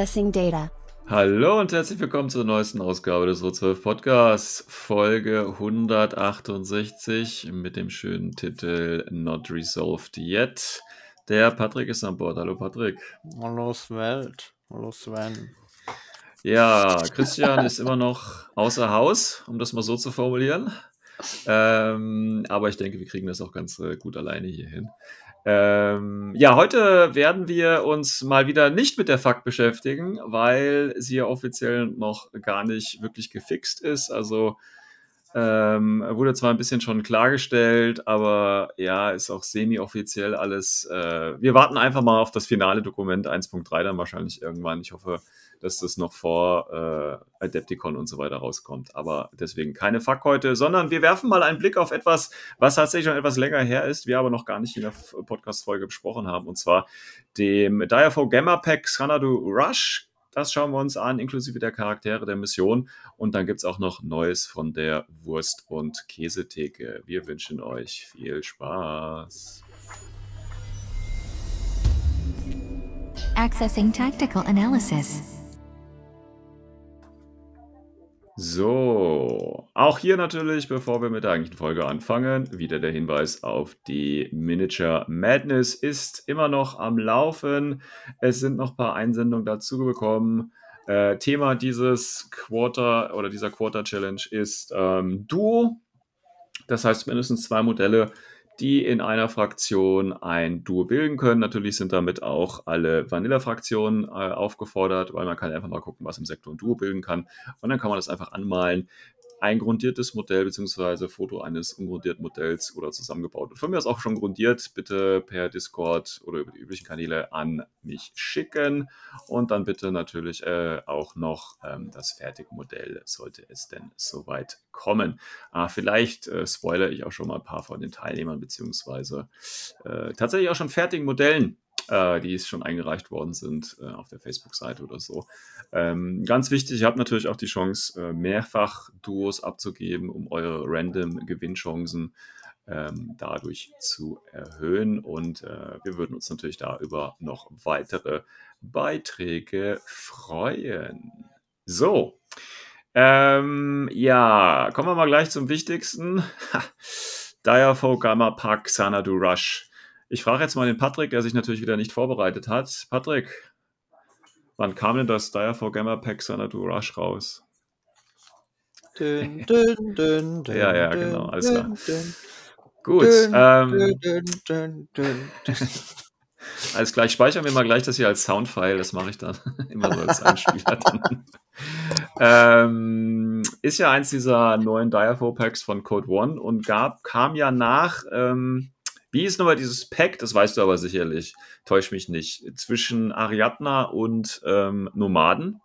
Accessing data. Hallo und herzlich willkommen zur neuesten Ausgabe des O12 Podcasts, Folge 168 mit dem schönen Titel Not Resolved Yet. Der Patrick ist an Bord. Hallo Patrick. Hallo Welt. Hallo Sven. Ja, Christian ist immer noch außer Haus, um das mal so zu formulieren. Ähm, aber ich denke, wir kriegen das auch ganz äh, gut alleine hier hin. Ähm, ja, heute werden wir uns mal wieder nicht mit der Fakt beschäftigen, weil sie ja offiziell noch gar nicht wirklich gefixt ist. Also ähm, wurde zwar ein bisschen schon klargestellt, aber ja, ist auch semi-offiziell alles. Äh, wir warten einfach mal auf das finale Dokument 1.3 dann wahrscheinlich irgendwann. Ich hoffe, dass das noch vor äh, Adepticon und so weiter rauskommt. Aber deswegen keine Fuck heute, sondern wir werfen mal einen Blick auf etwas, was tatsächlich schon etwas länger her ist, wir aber noch gar nicht in der Podcast-Folge besprochen haben, und zwar dem Direfo Gamma Pack Xanadu Rush. Das schauen wir uns an, inklusive der Charaktere der Mission. Und dann gibt es auch noch Neues von der Wurst- und Käsetheke. Wir wünschen euch viel Spaß. Accessing tactical analysis. So, auch hier natürlich, bevor wir mit der eigentlichen Folge anfangen, wieder der Hinweis auf die Miniature Madness ist immer noch am Laufen. Es sind noch ein paar Einsendungen dazu gekommen. Äh, Thema dieses Quarter oder dieser Quarter Challenge ist ähm, Duo. Das heißt mindestens zwei Modelle, die in einer Fraktion ein Duo bilden können. Natürlich sind damit auch alle Vanilla-Fraktionen äh, aufgefordert, weil man kann einfach mal gucken, was im Sektor ein Duo bilden kann. Und dann kann man das einfach anmalen. Ein grundiertes Modell beziehungsweise Foto eines ungrundierten Modells oder zusammengebaut. Und von mir ist auch schon grundiert. Bitte per Discord oder über die üblichen Kanäle an mich schicken. Und dann bitte natürlich äh, auch noch ähm, das fertige Modell, sollte es denn soweit kommen. Ah, vielleicht äh, spoilere ich auch schon mal ein paar von den Teilnehmern beziehungsweise äh, tatsächlich auch schon fertigen Modellen äh, die schon eingereicht worden sind äh, auf der Facebook-Seite oder so. Ähm, ganz wichtig, ihr habt natürlich auch die Chance, äh, mehrfach Duos abzugeben, um eure random Gewinnchancen ähm, dadurch zu erhöhen. Und äh, wir würden uns natürlich da über noch weitere Beiträge freuen. So. Ähm, ja, kommen wir mal gleich zum Wichtigsten. Direfo Gamma Pack Xanadu Rush. Ich frage jetzt mal den Patrick, der sich natürlich wieder nicht vorbereitet hat. Patrick, wann kam denn das Direfo Gamma Pack Xanadu Rush raus? Dün, dün, dün, Ja, ja, genau, alles klar. Gut, ähm, alles gleich. Speichern wir mal gleich das hier als Soundfile. Das mache ich dann immer so als Einspieler. Ähm, ist ja eins dieser neuen Direfo Packs von Code One und gab, kam ja nach, ähm, wie ist nochmal dieses Pack? Das weißt du aber sicherlich. Täusch mich nicht. Zwischen Ariadna und ähm, Nomaden.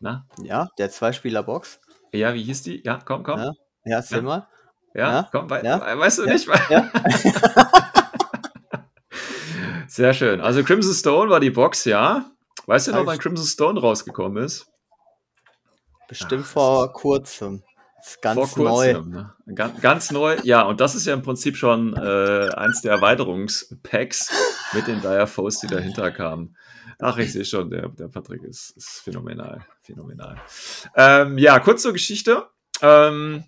Na? Ja, der Zweispieler-Box. Ja, wie hieß die? Ja, komm, komm. Ja, ja, erzähl Ja. mal. Ja, Ja, komm, wei ja, weißt du nicht? Ja. Sehr schön. Also Crimson Stone war die Box, ja. Weißt du noch, wann Crimson Stone rausgekommen ist? Bestimmt vor kurzem. Ganz Vor neu. kurzem. Ne? Ganz, ganz neu. Ja, und das ist ja im Prinzip schon äh, eins der Erweiterungspacks mit den Dire Foes, die dahinter kamen. Ach, ich sehe schon, der, der Patrick ist, ist phänomenal. Phänomenal. Ähm, ja, kurz zur Geschichte. Ähm,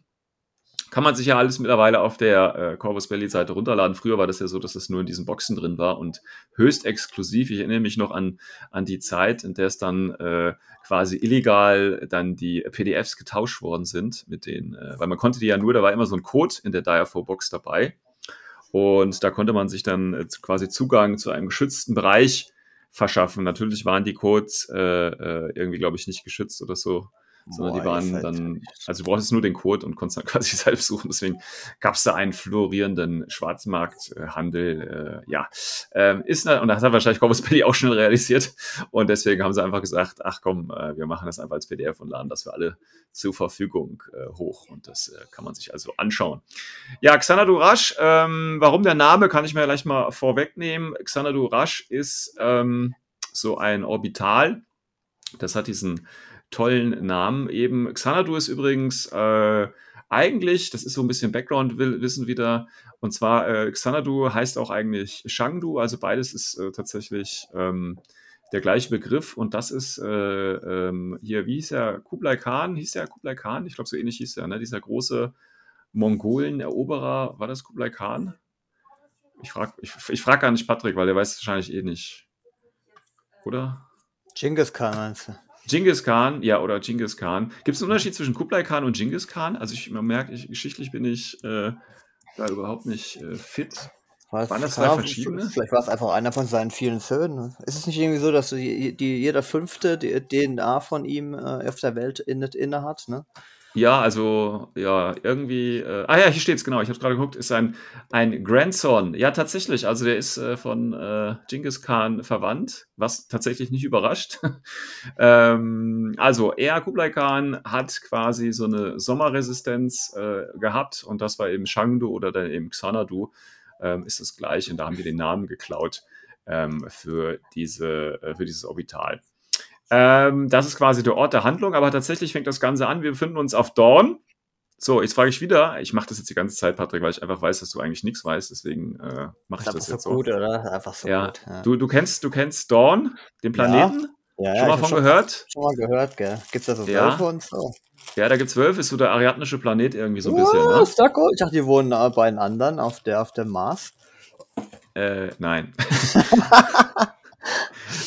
kann man sich ja alles mittlerweile auf der äh, Corvus Belly Seite runterladen. Früher war das ja so, dass es nur in diesen Boxen drin war und höchst exklusiv. Ich erinnere mich noch an, an die Zeit, in der es dann äh, quasi illegal dann die PDFs getauscht worden sind mit den, äh, weil man konnte die ja nur, da war immer so ein Code in der Direfo Box dabei und da konnte man sich dann äh, quasi Zugang zu einem geschützten Bereich verschaffen. Natürlich waren die Codes äh, äh, irgendwie, glaube ich, nicht geschützt oder so. Sondern die Boah, waren ist halt dann, also du brauchst nur den Code und konntest dann quasi selbst suchen. Deswegen gab es da einen florierenden Schwarzmarkthandel. Äh, ja, ähm, ist und das hat wahrscheinlich Corvus Belli auch schnell realisiert. Und deswegen haben sie einfach gesagt, ach komm, äh, wir machen das einfach als PDF und laden das für alle zur Verfügung äh, hoch. Und das äh, kann man sich also anschauen. Ja, Xanadu Rush, ähm, warum der Name, kann ich mir gleich mal vorwegnehmen. Xanadu Rush ist ähm, so ein Orbital. Das hat diesen tollen Namen eben. Xanadu ist übrigens äh, eigentlich, das ist so ein bisschen Background-Wissen wieder, und zwar äh, Xanadu heißt auch eigentlich Shangdu, also beides ist äh, tatsächlich ähm, der gleiche Begriff und das ist äh, ähm, hier, wie hieß er, Kublai Khan, hieß der Kublai Khan? Ich glaube, so ähnlich hieß er, ne? dieser große Mongolen-Eroberer, war das Kublai Khan? Ich frage ich, ich frag gar nicht Patrick, weil der weiß es wahrscheinlich eh nicht. Oder? Genghis Khan meinst du? Genghis Khan, ja, oder Genghis Khan. Gibt es einen Unterschied zwischen Kublai Khan und Genghis Khan? Also ich man merkt, ich, geschichtlich bin ich äh, da überhaupt nicht äh, fit. War Waren das zwei verschiedene? Vielleicht war es einfach einer von seinen vielen Söhnen. ne? Ist es nicht irgendwie so, dass die, die, jeder fünfte die DNA von ihm äh, auf der Welt inne, inne hat? Ne? Ja, also, ja, irgendwie. Äh, ah ja, hier steht's genau. Ich habe gerade geguckt. Ist ein, ein Grandson. Ja, tatsächlich. Also, der ist äh, von äh, Genghis Khan verwandt, was tatsächlich nicht überrascht. ähm, also, er, Kublai Khan, hat quasi so eine Sommerresistenz äh, gehabt und das war eben Shangdu oder dann eben Xanadu. Ähm, ist das gleiche und da haben wir den Namen geklaut ähm, für, diese, äh, für dieses Orbital. Ähm, das ist quasi der Ort der Handlung, aber tatsächlich fängt das Ganze an. Wir befinden uns auf Dawn. So, jetzt frage ich wieder. Ich mache das jetzt die ganze Zeit, Patrick, weil ich einfach weiß, dass du eigentlich nichts weißt. Deswegen äh, mache ich Ist das so jetzt so. gut, oder? Einfach so ja. gut. Ja. Du, du, kennst, du kennst Dawn, den Planeten? Ja, schon mal von gehört? Schon mal gehört, gell? Gibt's da so Ja. Wölfe und so? Ja, da gibt's Wölfe, ist so der ariadnische Planet irgendwie so ein bisschen, ne? Was? Da gut. Ich dachte, die wohnen bei den anderen auf der auf dem Mars. Äh, nein.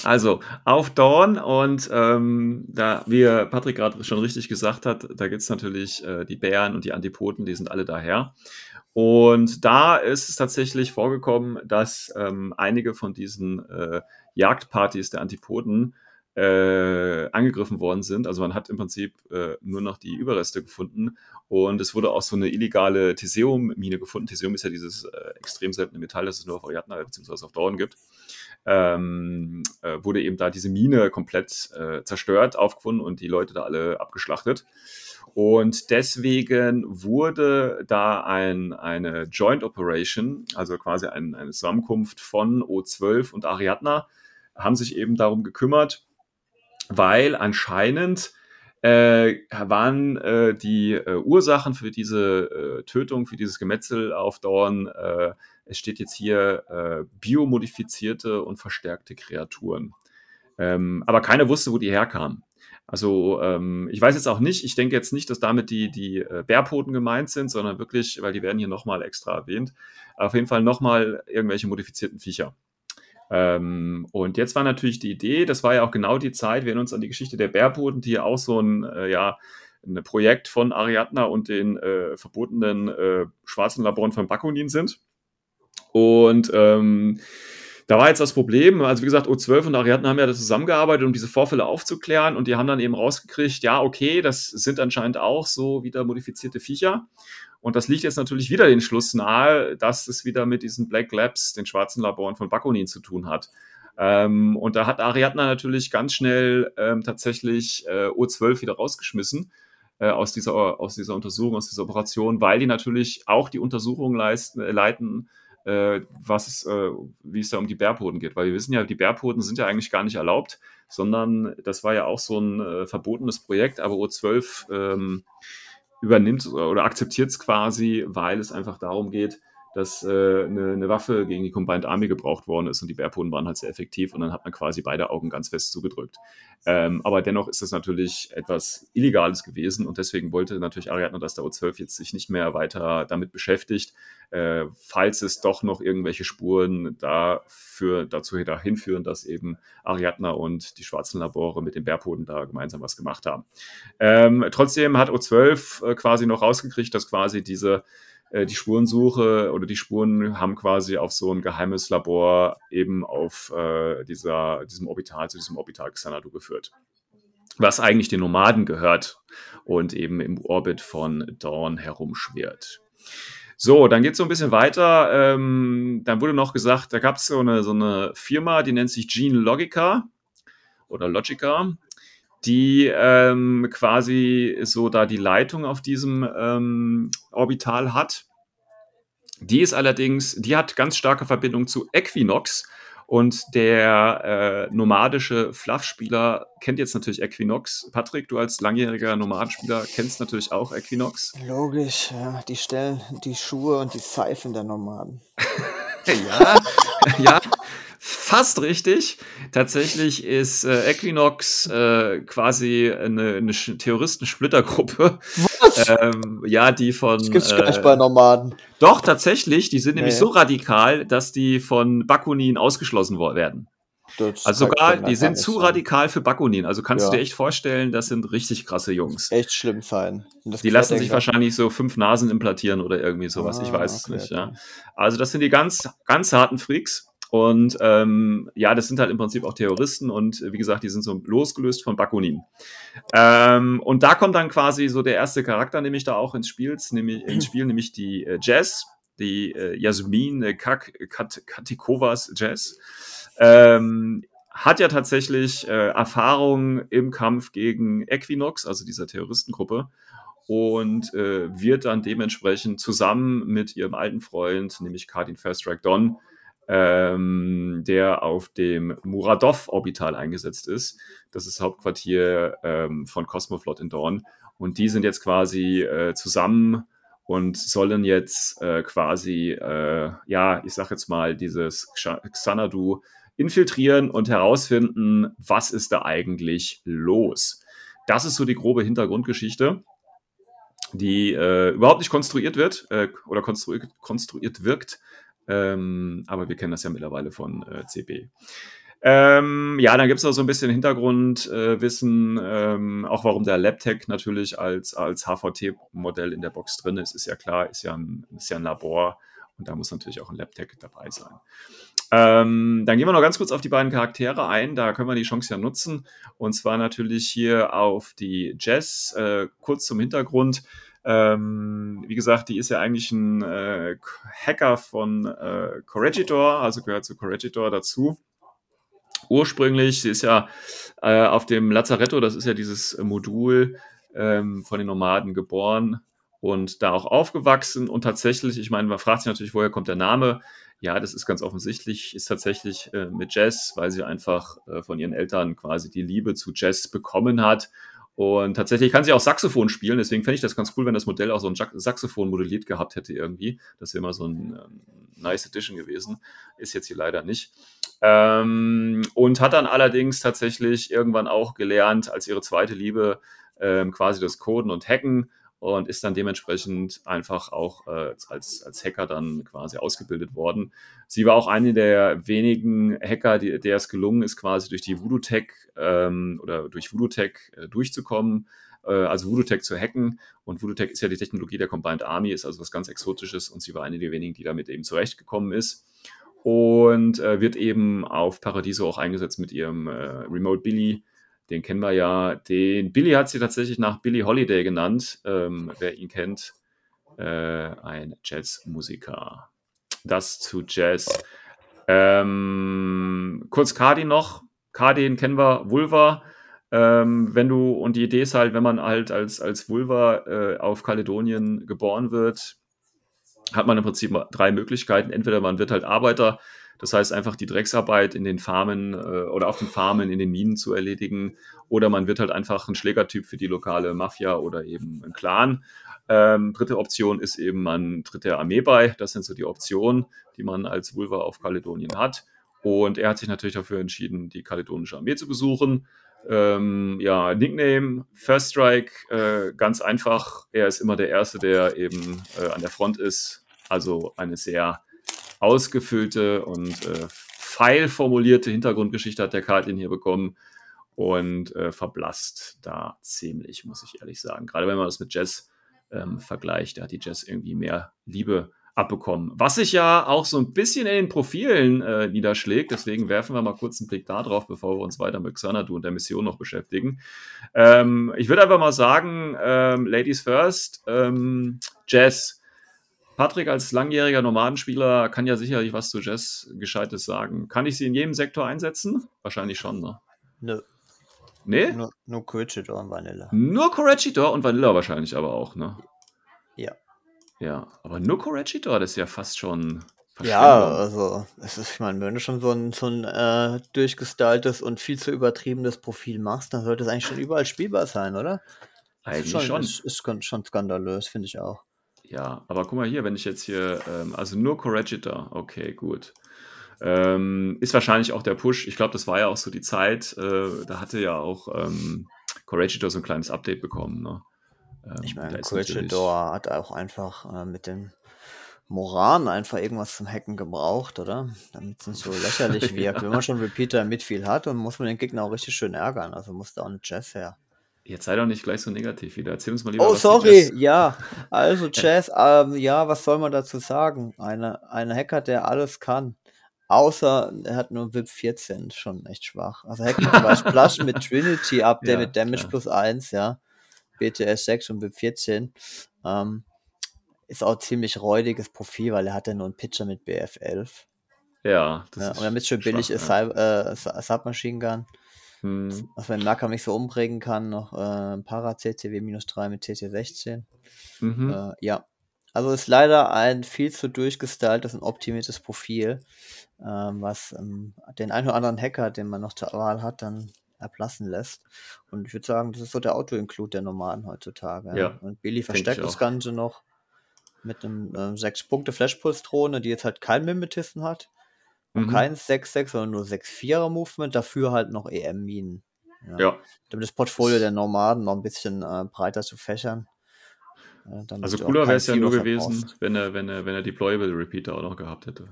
also, auf Dawn und ähm, da, wie Patrick gerade schon richtig gesagt hat, da gibt's natürlich äh, die Bären und die Antipoden, die sind alle daher. Und da ist es tatsächlich vorgekommen, dass ähm, einige von diesen äh, Jagdpartys der Antipoden äh, angegriffen worden sind. Also man hat im Prinzip äh, nur noch die Überreste gefunden und es wurde auch so eine illegale Theseum-Mine gefunden. Theseum ist ja dieses äh, extrem seltene Metall, das es nur auf Ariadna bzw. auf Dorn gibt. Ähm, äh, wurde eben da diese Mine komplett äh, zerstört, aufgefunden und die Leute da alle abgeschlachtet. Und deswegen wurde da ein, eine Joint Operation, also quasi ein, eine Zusammenkunft von O12 und Ariadna, haben sich eben darum gekümmert, weil anscheinend äh, waren äh, die äh, Ursachen für diese äh, Tötung, für dieses Gemetzel auf Dorn, äh, es steht jetzt hier äh, biomodifizierte und verstärkte Kreaturen. Ähm, aber keiner wusste, wo die herkamen. Also ähm, ich weiß jetzt auch nicht, ich denke jetzt nicht, dass damit die, die Bärpoten gemeint sind, sondern wirklich, weil die werden hier nochmal extra erwähnt, auf jeden Fall nochmal irgendwelche modifizierten Viecher. Ähm, und jetzt war natürlich die Idee, das war ja auch genau die Zeit, wir erinnern uns an die Geschichte der Bärboten, die ja auch so ein, äh, ja, ein Projekt von Ariadna und den äh, verbotenen äh, schwarzen Laboren von Bakunin sind. Und ähm, da war jetzt das Problem, also wie gesagt, O12 und Ariadna haben ja da zusammengearbeitet, um diese Vorfälle aufzuklären und die haben dann eben rausgekriegt, ja, okay, das sind anscheinend auch so wieder modifizierte Viecher. Und das liegt jetzt natürlich wieder den Schluss nahe, dass es wieder mit diesen Black Labs, den schwarzen Laboren von Bakunin zu tun hat. Ähm, und da hat Ariadna natürlich ganz schnell ähm, tatsächlich äh, O12 wieder rausgeschmissen äh, aus, dieser, aus dieser Untersuchung, aus dieser Operation, weil die natürlich auch die Untersuchung leisten, äh, leiten, äh, was es, äh, wie es da um die Bärpoden geht. Weil wir wissen ja, die Bärpoden sind ja eigentlich gar nicht erlaubt, sondern das war ja auch so ein äh, verbotenes Projekt, aber O12 ähm, übernimmt oder akzeptiert es quasi, weil es einfach darum geht, dass äh, eine, eine Waffe gegen die Combined Army gebraucht worden ist und die Bärpoden waren halt sehr effektiv und dann hat man quasi beide Augen ganz fest zugedrückt. Ähm, aber dennoch ist das natürlich etwas Illegales gewesen und deswegen wollte natürlich Ariadne, dass der O12 jetzt sich nicht mehr weiter damit beschäftigt, äh, falls es doch noch irgendwelche Spuren dafür, dazu dahin führen, dass eben Ariadna und die schwarzen Labore mit den Bärpoden da gemeinsam was gemacht haben. Ähm, trotzdem hat O12 äh, quasi noch rausgekriegt, dass quasi diese äh, die Spurensuche oder die Spuren haben quasi auf so ein geheimes Labor eben auf äh, dieser, diesem Orbital, zu diesem Orbital Xanadu geführt. was eigentlich den Nomaden gehört und eben im Orbit von Dawn herumschwirrt. So, dann geht es so ein bisschen weiter. Ähm, dann wurde noch gesagt, da gab es so eine, so eine Firma, die nennt sich Gene Logica oder Logica, die ähm, quasi so da die Leitung auf diesem ähm, Orbital hat. Die ist allerdings, die hat ganz starke Verbindung zu Equinox, und der äh, nomadische Fluff-Spieler kennt jetzt natürlich Equinox. Patrick, du als langjähriger Nomadenspieler kennst natürlich auch Equinox. Logisch, ja. Die stellen die Schuhe und die Seifen der Nomaden. ja, ja, fast richtig. Tatsächlich ist äh, Equinox äh, quasi eine, eine Terroristen-Splittergruppe. Ähm, ja, die von. Das gibt's äh, gar nicht bei Nomaden. Doch, tatsächlich. Die sind nee. nämlich so radikal, dass die von Bakunin ausgeschlossen werden. Das also sogar, die sind zu sein. radikal für Bakunin. Also kannst ja. du dir echt vorstellen, das sind richtig krasse Jungs. Echt schlimm sein. Die lassen sich wahrscheinlich so fünf Nasen implantieren oder irgendwie sowas. Ah, ich weiß okay, es nicht. Ja. Also das sind die ganz, ganz harten Freaks. Und ähm, ja, das sind halt im Prinzip auch Terroristen und wie gesagt, die sind so losgelöst von Bakunin. Ähm, und da kommt dann quasi so der erste Charakter nämlich da auch ins Spiel, nämlich, ins Spiel, nämlich die äh, Jazz, die äh, Jasmin äh, Kak, Kat, Katikovas Jazz. Ähm, hat ja tatsächlich äh, Erfahrung im Kampf gegen Equinox, also dieser Terroristengruppe, und äh, wird dann dementsprechend zusammen mit ihrem alten Freund, nämlich First Strike Don, ähm, der auf dem Muradov-Orbital eingesetzt ist. Das ist Hauptquartier ähm, von Cosmoflot in Dawn. Und die sind jetzt quasi äh, zusammen und sollen jetzt äh, quasi, äh, ja, ich sag jetzt mal, dieses Xanadu infiltrieren und herausfinden, was ist da eigentlich los. Das ist so die grobe Hintergrundgeschichte, die äh, überhaupt nicht konstruiert wird äh, oder konstruiert, konstruiert wirkt, ähm, aber wir kennen das ja mittlerweile von äh, CB. Ähm, ja, dann gibt es noch so ein bisschen Hintergrundwissen, äh, ähm, auch warum der LabTech natürlich als, als HVT-Modell in der Box drin ist, ist ja klar, ist ja ein, ist ja ein Labor und da muss natürlich auch ein LabTech dabei sein. Ähm, dann gehen wir noch ganz kurz auf die beiden Charaktere ein. Da können wir die Chance ja nutzen. Und zwar natürlich hier auf die Jess. Äh, kurz zum Hintergrund. Ähm, wie gesagt, die ist ja eigentlich ein äh, Hacker von äh, Corregidor, also gehört zu Corregidor dazu. Ursprünglich, sie ist ja äh, auf dem Lazzaretto, das ist ja dieses Modul ähm, von den Nomaden geboren und da auch aufgewachsen. Und tatsächlich, ich meine, man fragt sich natürlich, woher kommt der Name? Ja, das ist ganz offensichtlich, ist tatsächlich äh, mit Jazz, weil sie einfach äh, von ihren Eltern quasi die Liebe zu Jazz bekommen hat und tatsächlich kann sie auch Saxophon spielen, deswegen fände ich das ganz cool, wenn das Modell auch so ein Saxophon modelliert gehabt hätte irgendwie. Das wäre immer so ein ähm, nice Edition gewesen. Ist jetzt hier leider nicht. Ähm, und hat dann allerdings tatsächlich irgendwann auch gelernt, als ihre zweite Liebe ähm, quasi das Coden und Hacken und ist dann dementsprechend einfach auch äh, als, als Hacker dann quasi ausgebildet worden. Sie war auch eine der wenigen Hacker, die, der es gelungen ist, quasi durch die Voodoo Tech ähm, oder durch Voodoo Tech äh, durchzukommen, äh, also Voodoo Tech zu hacken. Und Voodoo Tech ist ja die Technologie der Combined Army, ist also was ganz Exotisches und sie war eine der wenigen, die damit eben zurechtgekommen ist. Und äh, wird eben auf Paradiso auch eingesetzt mit ihrem äh, Remote Billy, den kennen wir ja. Den Billy hat sie tatsächlich nach Billy Holiday genannt, ähm, wer ihn kennt. Äh, ein Jazzmusiker. Das zu Jazz. Ähm, kurz Cardi noch. Cardi, kennen wir, Vulva. Ähm, wenn du, und die Idee ist halt, wenn man halt als, als Vulva äh, auf Kaledonien geboren wird, hat man im Prinzip drei Möglichkeiten. Entweder man wird halt Arbeiter, das heißt, einfach die Drecksarbeit in den Farmen äh, oder auf den Farmen, in den Minen zu erledigen. Oder man wird halt einfach ein Schlägertyp für die lokale Mafia oder eben ein Clan. Ähm, dritte Option ist eben, man tritt der Armee bei. Das sind so die Optionen, die man als Vulva auf Kaledonien hat. Und er hat sich natürlich dafür entschieden, die kaledonische Armee zu besuchen. Ähm, ja, Nickname, First Strike, äh, ganz einfach. Er ist immer der Erste, der eben äh, an der Front ist. Also eine sehr ausgefüllte und äh, feil formulierte Hintergrundgeschichte hat der Kartin hier bekommen und äh, verblasst da ziemlich, muss ich ehrlich sagen. Gerade wenn man das mit Jazz ähm, vergleicht, da hat die Jazz irgendwie mehr Liebe abbekommen. Was sich ja auch so ein bisschen in den Profilen äh, niederschlägt. Deswegen werfen wir mal kurz einen Blick da drauf, bevor wir uns weiter mit Xanadu und der Mission noch beschäftigen. Ähm, ich würde einfach mal sagen, ähm, Ladies first, ähm, Jazz. Patrick als langjähriger Nomadenspieler kann ja sicherlich was zu Jazz Gescheites sagen. Kann ich sie in jedem Sektor einsetzen? Wahrscheinlich schon, ne? Nö, Nee? nur, nur Corregidor und Vanilla. Nur Corregidor und Vanilla wahrscheinlich aber auch, ne? Ja. Ja, aber nur Corregidor, das ist ja fast schon Ja, also, es ist, ich meine, wenn du schon so ein, so ein äh, durchgestyltes und viel zu übertriebenes Profil machst, dann sollte es eigentlich schon überall spielbar sein, oder? Eigentlich ist schon. Ist, ist schon- schon skandalös, finde ich auch. Ja, aber guck mal hier, wenn ich jetzt hier, ähm, also nur Corregidor, okay, gut. Ähm, ist wahrscheinlich auch der Push. Ich glaube, das war ja auch so die Zeit, äh, da hatte ja auch ähm, Corregidor so ein kleines Update bekommen. Ne? Ähm, Ich meine, Corregidor hat auch einfach äh, mit dem Moran einfach irgendwas zum Hacken gebraucht, oder? Damit es nicht so lächerlich wirkt. Wenn man schon Repeater mit viel hat, dann muss man den Gegner auch richtig schön ärgern. Also muss da auch eine Jazz her. Jetzt sei doch nicht gleich so negativ wieder. Erzähl uns mal lieber Oh, sorry, ja. Also Jazz, ähm, ja, was soll man dazu sagen? Eine, ein Hacker, der alles kann. Außer er hat nur VIP 14, schon echt schwach. Also Hacken zum Beispiel Plush mit Trinity Update Ja, mit Damage klar. plus 1, ja. BTS 6 und VIP 14. Ähm, ist auch ziemlich räudiges Profil, weil er hat ja nur einen Pitcher mit BF 11. Ja, das Ja, ist und damit es schwach, billig ist, ja. Äh, Sub- Submachine Gun. Hm, Was man im Nahkampf nicht so umbringen kann, noch äh, Para CCW minus 3 mit TT 16. mhm. Äh, ja. Also ist leider ein viel zu durchgestyltes und optimiertes Profil, ähm, was ähm, den einen oder anderen Hacker, den man noch zur Wahl hat, dann erblassen lässt. Und ich würde sagen, das ist so der Auto-Include der Nomaden heutzutage. Ja, Und Billy versteckt das. Ganze noch mit einem äh, 6-Punkte-Flash-Pulse-Drohne, die jetzt halt keinen Mimetisten hat. Und Mhm. kein 6-6, sondern nur 6-4er-Movement, dafür halt noch EM-Minen. Ja, Damit das Portfolio der Nomaden noch ein bisschen äh, breiter zu fächern. Äh, also cooler wäre es ja nur gewesen, wenn er, wenn er, wenn er Deployable Repeater auch noch gehabt hätte.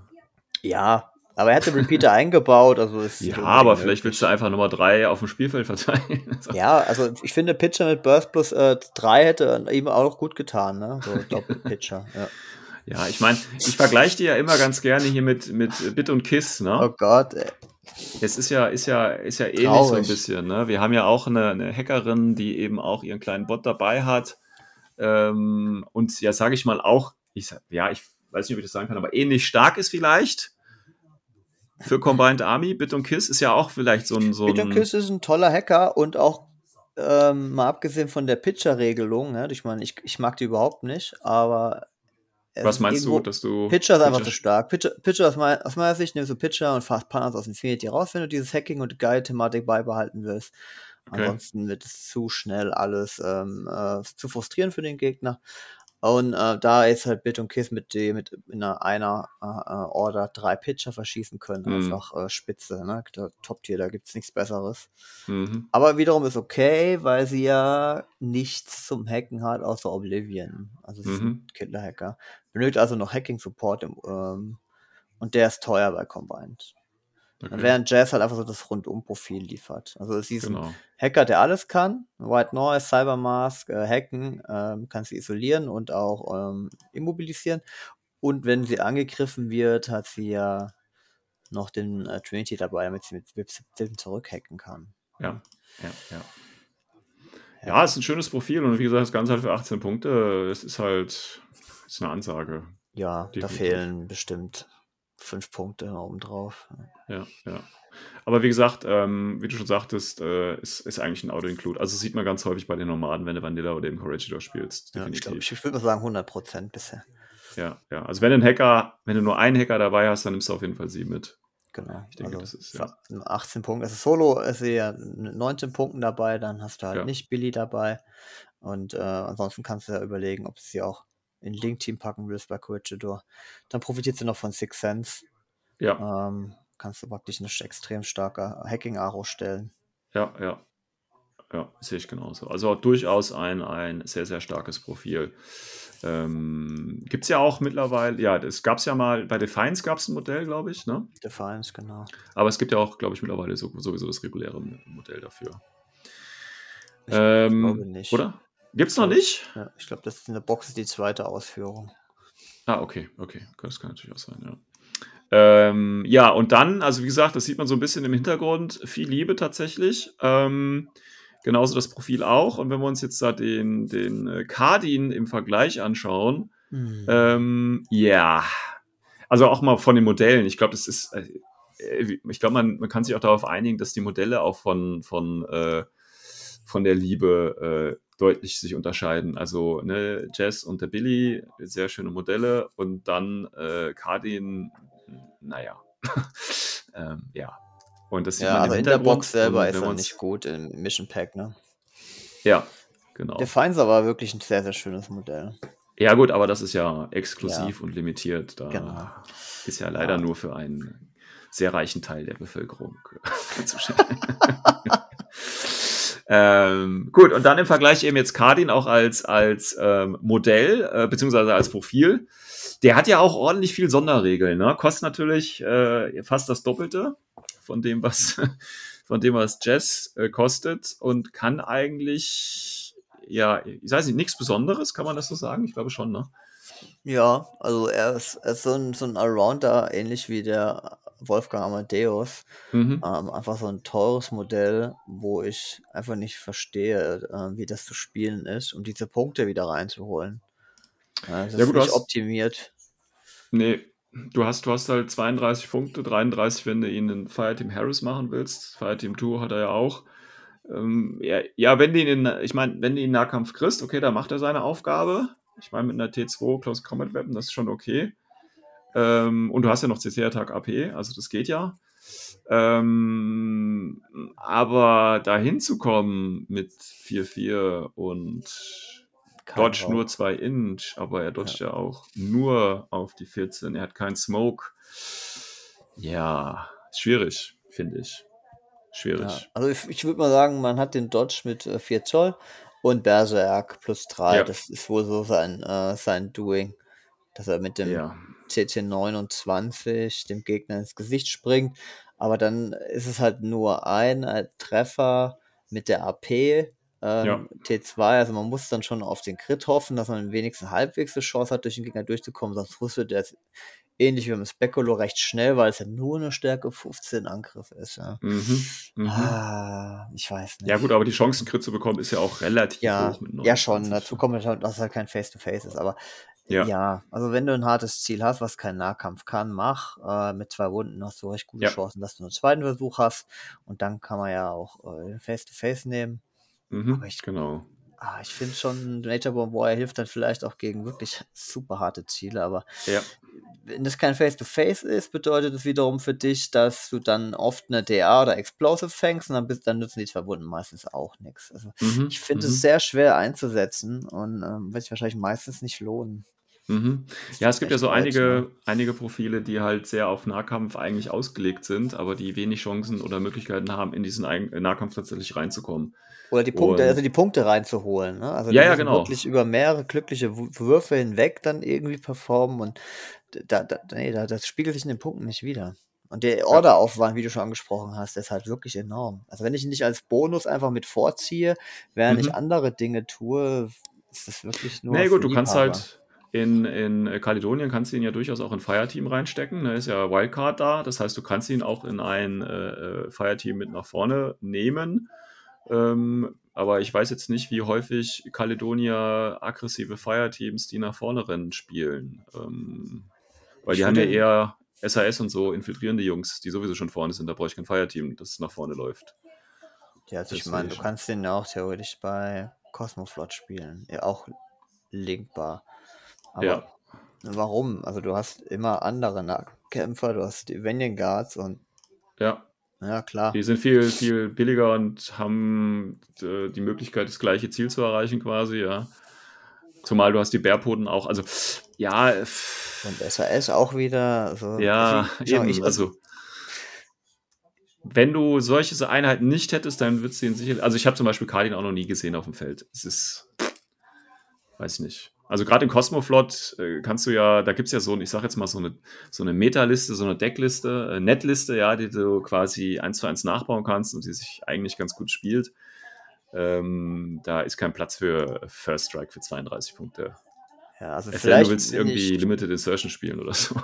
Ja, aber er hat den Repeater eingebaut, also ist Ja, aber unbedingt vielleicht willst du einfach Nummer 3 auf dem Spielfeld verteilen. So. Ja, also ich finde Pitcher mit Burst plus äh, 3 hätte ihm auch noch gut getan, ne? So Doppel-Pitcher. ja. Ja, ich meine, ich vergleiche die ja immer ganz gerne hier mit, mit Bit und Kiss, ne? Oh Gott, ey. Es ist ja, ist ja, ist ja ähnlich so ein Traurig. bisschen, ne? Wir haben ja auch eine, eine Hackerin, die eben auch ihren kleinen Bot dabei hat. Ähm, und ja, sage ich mal, auch, ich, ja, ich weiß nicht, ob ich das sagen kann, aber ähnlich stark ist vielleicht. Für Combined Army, Bit und Kiss ist ja auch vielleicht so ein. So Peter ein Kiss ist ein toller Hacker und auch ähm, mal abgesehen von der Pitcher-Regelung, ne? Ich meine, ich, ich mag die überhaupt nicht, aber was ist meinst du, dass du. Pitcher ist einfach Pitcher- zu stark. Pitcher, Pitcher aus, mein, aus meiner Sicht nimmst du Pitcher und Fast Partners aus Infinity raus, wenn du dieses Hacking und Guide-Thematik beibehalten willst. Okay. Ansonsten wird es zu schnell alles ähm, äh, zu frustrierend für den Gegner. Und äh, da ist halt Bit und Kiss mit dem mit in einer, einer äh, äh, Order drei Pitcher verschießen können, Mhm. einfach äh, spitze, ne? Der Top-Tier, da gibt's nichts Besseres. Mhm. Aber wiederum ist okay, weil sie ja nichts zum Hacken hat, außer Oblivion. Also sie ist Mhm. ein Killer-Hacker. Benötigt also noch Hacking-Support im, ähm, und der ist teuer bei Combined. Okay. Während Jazz halt einfach so das Rundum-Profil liefert. Also sie ist ein Genau. Hacker, der alles kann. White Noise, Cybermask, äh, Hacken, ähm, kann sie isolieren und auch ähm, immobilisieren. Und wenn sie angegriffen wird, hat sie ja noch den äh, Trinity dabei, damit sie mit VIP 17 zurückhacken kann. Ja, ja, ja. Ja, ist ein schönes Profil und wie gesagt, das Ganze halt für 18 Punkte. Das ist halt ist eine Ansage. Ja, da Definitiv. fehlen bestimmt fünf Punkte obendrauf. Ja, ja. Aber wie gesagt, ähm, wie du schon sagtest, äh, ist, ist eigentlich ein Auto-Include. Also sieht man ganz häufig bei den Nomaden, wenn du Vanilla oder eben Corregidor spielst. Ja, ich Definitiv. glaube, ich, ich würde mal sagen 100% bisher. Ja, ja. Also wenn du einen Hacker, wenn du nur einen Hacker dabei hast, dann nimmst du auf jeden Fall sie mit. Genau. Ich denke, das ist, ja. fa- 18 Punkte. Also Solo ist ja mit 19 Punkten dabei, dann hast du halt Ja. nicht Billy dabei. Und äh, ansonsten kannst du ja überlegen, ob du sie auch in Link-Team packen willst bei Corregidor. Dann profitiert sie noch von Six Sense. Ja, Ähm, kannst du praktisch eine extrem starke Hacking-Aro stellen. ja, ja. Ja, sehe ich genauso. Also durchaus ein, ein sehr, sehr starkes Profil. Ähm, Gibt es ja auch mittlerweile, ja, es gab es ja mal, bei Defiance gab es ein Modell, glaube ich, ne? Defiance, genau. Aber es gibt ja auch, glaube ich, mittlerweile so, sowieso das reguläre Modell dafür. Ich Ähm, glaube nicht. Oder? Gibt es noch nicht? Ja, ich glaube, das ist in der Box die zweite Ausführung. Ah, okay, okay. Das kann natürlich auch sein, ja. Ähm, ja, und dann, also wie gesagt, das sieht man so ein bisschen im Hintergrund, viel Liebe tatsächlich. Ähm, genauso das Profil auch. Und wenn wir uns jetzt da den, den äh, Cardin im Vergleich anschauen, Hm. ähm, ja, also auch mal von den Modellen. Ich glaube, das ist, äh, äh, ich glaube, man, man kann sich auch darauf einigen, dass die Modelle auch von, von, äh, von der Liebe äh, deutlich sich unterscheiden. Also ne, Jess und der Billy, sehr schöne Modelle. Und dann äh, Cardin, naja. ähm, ja. Und das sieht Ja, man also in der. Box selber Und ist er nicht gut im Mission Pack, ne? Ja, genau. Der Feinser war wirklich ein sehr, sehr schönes Modell. Ja, gut, aber das ist ja exklusiv und limitiert. Da Genau. ist ja leider Ja. nur für einen sehr reichen Teil der Bevölkerung zuständig. ähm, gut, und dann im Vergleich eben jetzt Cardin auch als, als ähm, Modell, äh, beziehungsweise als Profil. Der hat ja auch ordentlich viel Sonderregeln. Ne? Kostet natürlich äh, fast das Doppelte von dem, was, von dem, was Jazz äh, kostet und kann eigentlich, ja, ich weiß nicht, nichts Besonderes, kann man das so sagen? Ich glaube schon, ne? Ja, also er ist, er ist so ein, so ein Allrounder, ähnlich wie der Wolfgang Amadeus. Mhm. Ähm, einfach so ein teures Modell, wo ich einfach nicht verstehe, äh, wie das zu spielen ist, um diese Punkte wieder reinzuholen. Ja, das Ja, ist gut, nicht hast- optimiert. Nee, du hast, du hast halt 32 Punkte, 33, wenn du ihn in Fireteam Harris machen willst. Fireteam Tour hat er ja auch. Ähm, ja, ja, wenn du ihn in, ich meine, wenn du ihn Nahkampf kriegst, okay, dann macht er seine Aufgabe. Ich meine, mit einer T2 Close Combat Weapon, das ist schon okay. Ähm, und du hast ja noch CC-Attack AP, also das geht ja. Ähm, aber dahin zu kommen mit 4-4 und Kein Dodge Rauch. nur 2 Inch, aber er dodgt ja. auch nur auf die 14. Er hat keinen Smoke. Ja, schwierig, finde ich. Ja, Schwierig. also ich, ich würde mal sagen, man hat den Dodge mit äh, 4 Zoll und Berserk plus 3. Ja. Das ist wohl so sein, äh, sein Doing, dass er mit dem Ja. CC 29 dem Gegner ins Gesicht springt. Aber dann ist es halt nur ein äh, Treffer mit der AP ähm, Ja. T2. Also man muss dann schon auf den Crit hoffen, dass man wenigstens halbwegs eine Chance hat, durch den Gegner durchzukommen. Sonst rüstet er ähnlich wie beim Speculo recht schnell, weil es ja nur eine Stärke 15 Angriff ist. Ja, Mhm. Mhm. ah, ich weiß nicht. Ja, gut, aber die Chancen, Crit zu bekommen, ist ja auch relativ Ja, hoch mit ja schon. 29. Dazu kommt halt, dass es halt kein Face-to-Face ist. Aber Ja. ja. also wenn du ein hartes Ziel hast, was kein Nahkampf kann, mach. Äh, mit zwei Wunden hast du recht gute Ja. Chancen, dass du einen zweiten Versuch hast. Und dann kann man ja auch äh, Face-to-Face nehmen. Mhm. Ich- Genau. Ah, ich finde schon, Nature Bomb Warrior hilft dann vielleicht auch gegen wirklich super harte Ziele. Aber Ja. wenn das kein Face-to-Face ist, bedeutet es wiederum für dich, dass du dann oft eine DA oder Explosive fängst und dann, bist, dann nutzen die zwei Wunden meistens auch nichts. Also Mhm. ich finde mhm. es sehr schwer einzusetzen und ähm, wird sich wahrscheinlich meistens nicht lohnen. Mhm. Ja, es gibt ja echt so Deutsch, einige, ne? einige Profile, die halt sehr auf Nahkampf eigentlich ausgelegt sind, aber die wenig Chancen oder Möglichkeiten haben, in diesen Nahkampf tatsächlich reinzukommen. Oder die Punkte, Und- also die Punkte reinzuholen. Ne? Also Ja, die ja, müssen genau. wirklich über mehrere glückliche Würfe hinweg dann irgendwie performen und da, da, nee, da, das spiegelt sich in den Punkten nicht wieder. Und der Orderaufwand, wie du schon angesprochen hast, ist halt wirklich enorm. Also wenn ich ihn nicht als Bonus einfach mit vorziehe, während Mhm. ich andere Dinge tue, ist das wirklich nur. Nee, für gut, du kannst Liebhaber. halt in, in äh, Kaledonien kannst du ihn ja durchaus auch in Fireteam reinstecken. Da ist ja Wildcard da. Das heißt, du kannst ihn auch in ein äh, äh, Fireteam mit nach vorne nehmen. Ähm, aber ich weiß jetzt nicht, wie häufig Caledonia aggressive Fireteams, die nach vorne rennen, spielen. Ähm, weil Ich die haben ja eher SAS und so infiltrierende Jungs, die sowieso schon vorne sind. Da brauche ich kein Fireteam, das nach vorne läuft. Ja, also ich meine, du kannst den ja auch theoretisch bei Cosmoflot spielen. Ja, auch linkbar. Aber Ja. warum? Also du hast immer andere Nahkämpfer, du hast die Venian Guards und Ja, ja klar. Die sind viel, viel billiger und haben äh, die Möglichkeit, das gleiche Ziel zu erreichen, quasi, ja. Zumal du hast die Bärpoten auch, also ja, Und SAS auch wieder. Also, ja, ich, schau, eben, ich, also wenn du solche Einheiten nicht hättest, dann würdest du ihn sicher, also ich habe zum Beispiel Cardin auch noch nie gesehen auf dem Feld. Es ist, weiß ich nicht. Also gerade in Cosmoflot äh, kannst du ja, da gibt es ja so, ich sag jetzt mal so eine, so eine Meta-Liste, so eine Deckliste, äh, Netliste, ja, die du quasi eins zu eins nachbauen kannst und die sich eigentlich ganz gut spielt. Ähm, da ist kein Platz für First Strike für 32 Punkte. Ja, also Es vielleicht, du willst irgendwie ich, Limited Insertion spielen oder so.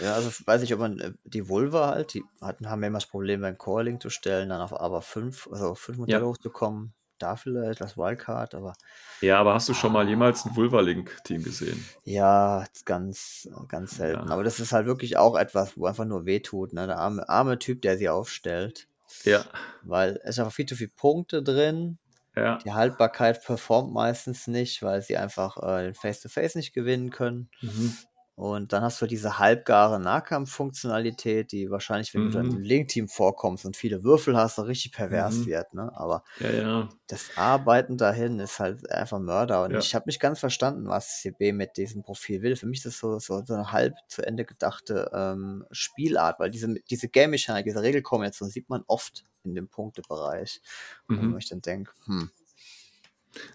ja, also weiß ich, ob man äh, die Vulva halt, die hatten, haben ja immer das Problem beim Core-Link zu stellen, dann auf aber 5, also auf 5 Modelle Ja. hochzukommen. Da vielleicht das Wildcard, aber Ja, aber hast du schon mal jemals ein Vulva-Link-Team gesehen? ja, ganz, ganz selten. Ja. Aber das ist halt wirklich auch etwas, wo einfach nur wehtut, ne? Der arme, arme Typ, der sie aufstellt. Ja, Weil es ist einfach viel zu viele Punkte drin. ja. Die Haltbarkeit performt meistens nicht, weil sie einfach äh, den Face-to-Face nicht gewinnen können. Mhm. Und dann hast du diese halbgare Nahkampffunktionalität, die wahrscheinlich, wenn du dann Mhm. im Link-Team vorkommst und viele Würfel hast, dann richtig pervers Mhm. wird. Ne? Aber Ja, ja. das Arbeiten dahin ist halt einfach Mörder. Und Ja. ich habe nicht ganz verstanden, was CB mit diesem Profil will. Für mich ist das so, so, so eine halb zu Ende gedachte ähm, Spielart, weil diese, diese Game-Mechanik, diese Regelkombination sieht man oft in dem Punktebereich. Und Mhm. wo ich dann denke, hm,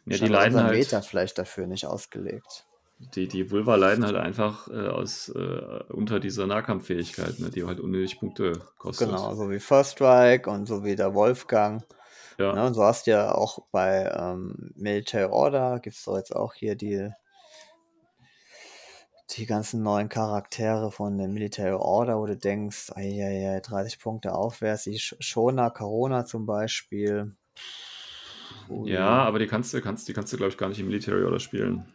Ja, die leiden halt, Meta vielleicht dafür nicht ausgelegt. Die, die Vulva leiden halt einfach äh, aus, äh, unter dieser Nahkampffähigkeit, ne, die halt unnötig Punkte kostet. Genau, so wie First Strike und so wie der Wolfgang. Ja. Ne, und so hast du ja auch bei ähm, Military Order, gibt es doch jetzt auch hier die, die ganzen neuen Charaktere von der Military Order, wo du denkst, ja, 30 Punkte aufwärts, die Sh- Shona, Corona zum Beispiel. Ja, aber die kannst du, kannst, die kannst du, glaube ich, gar nicht im Military Order spielen.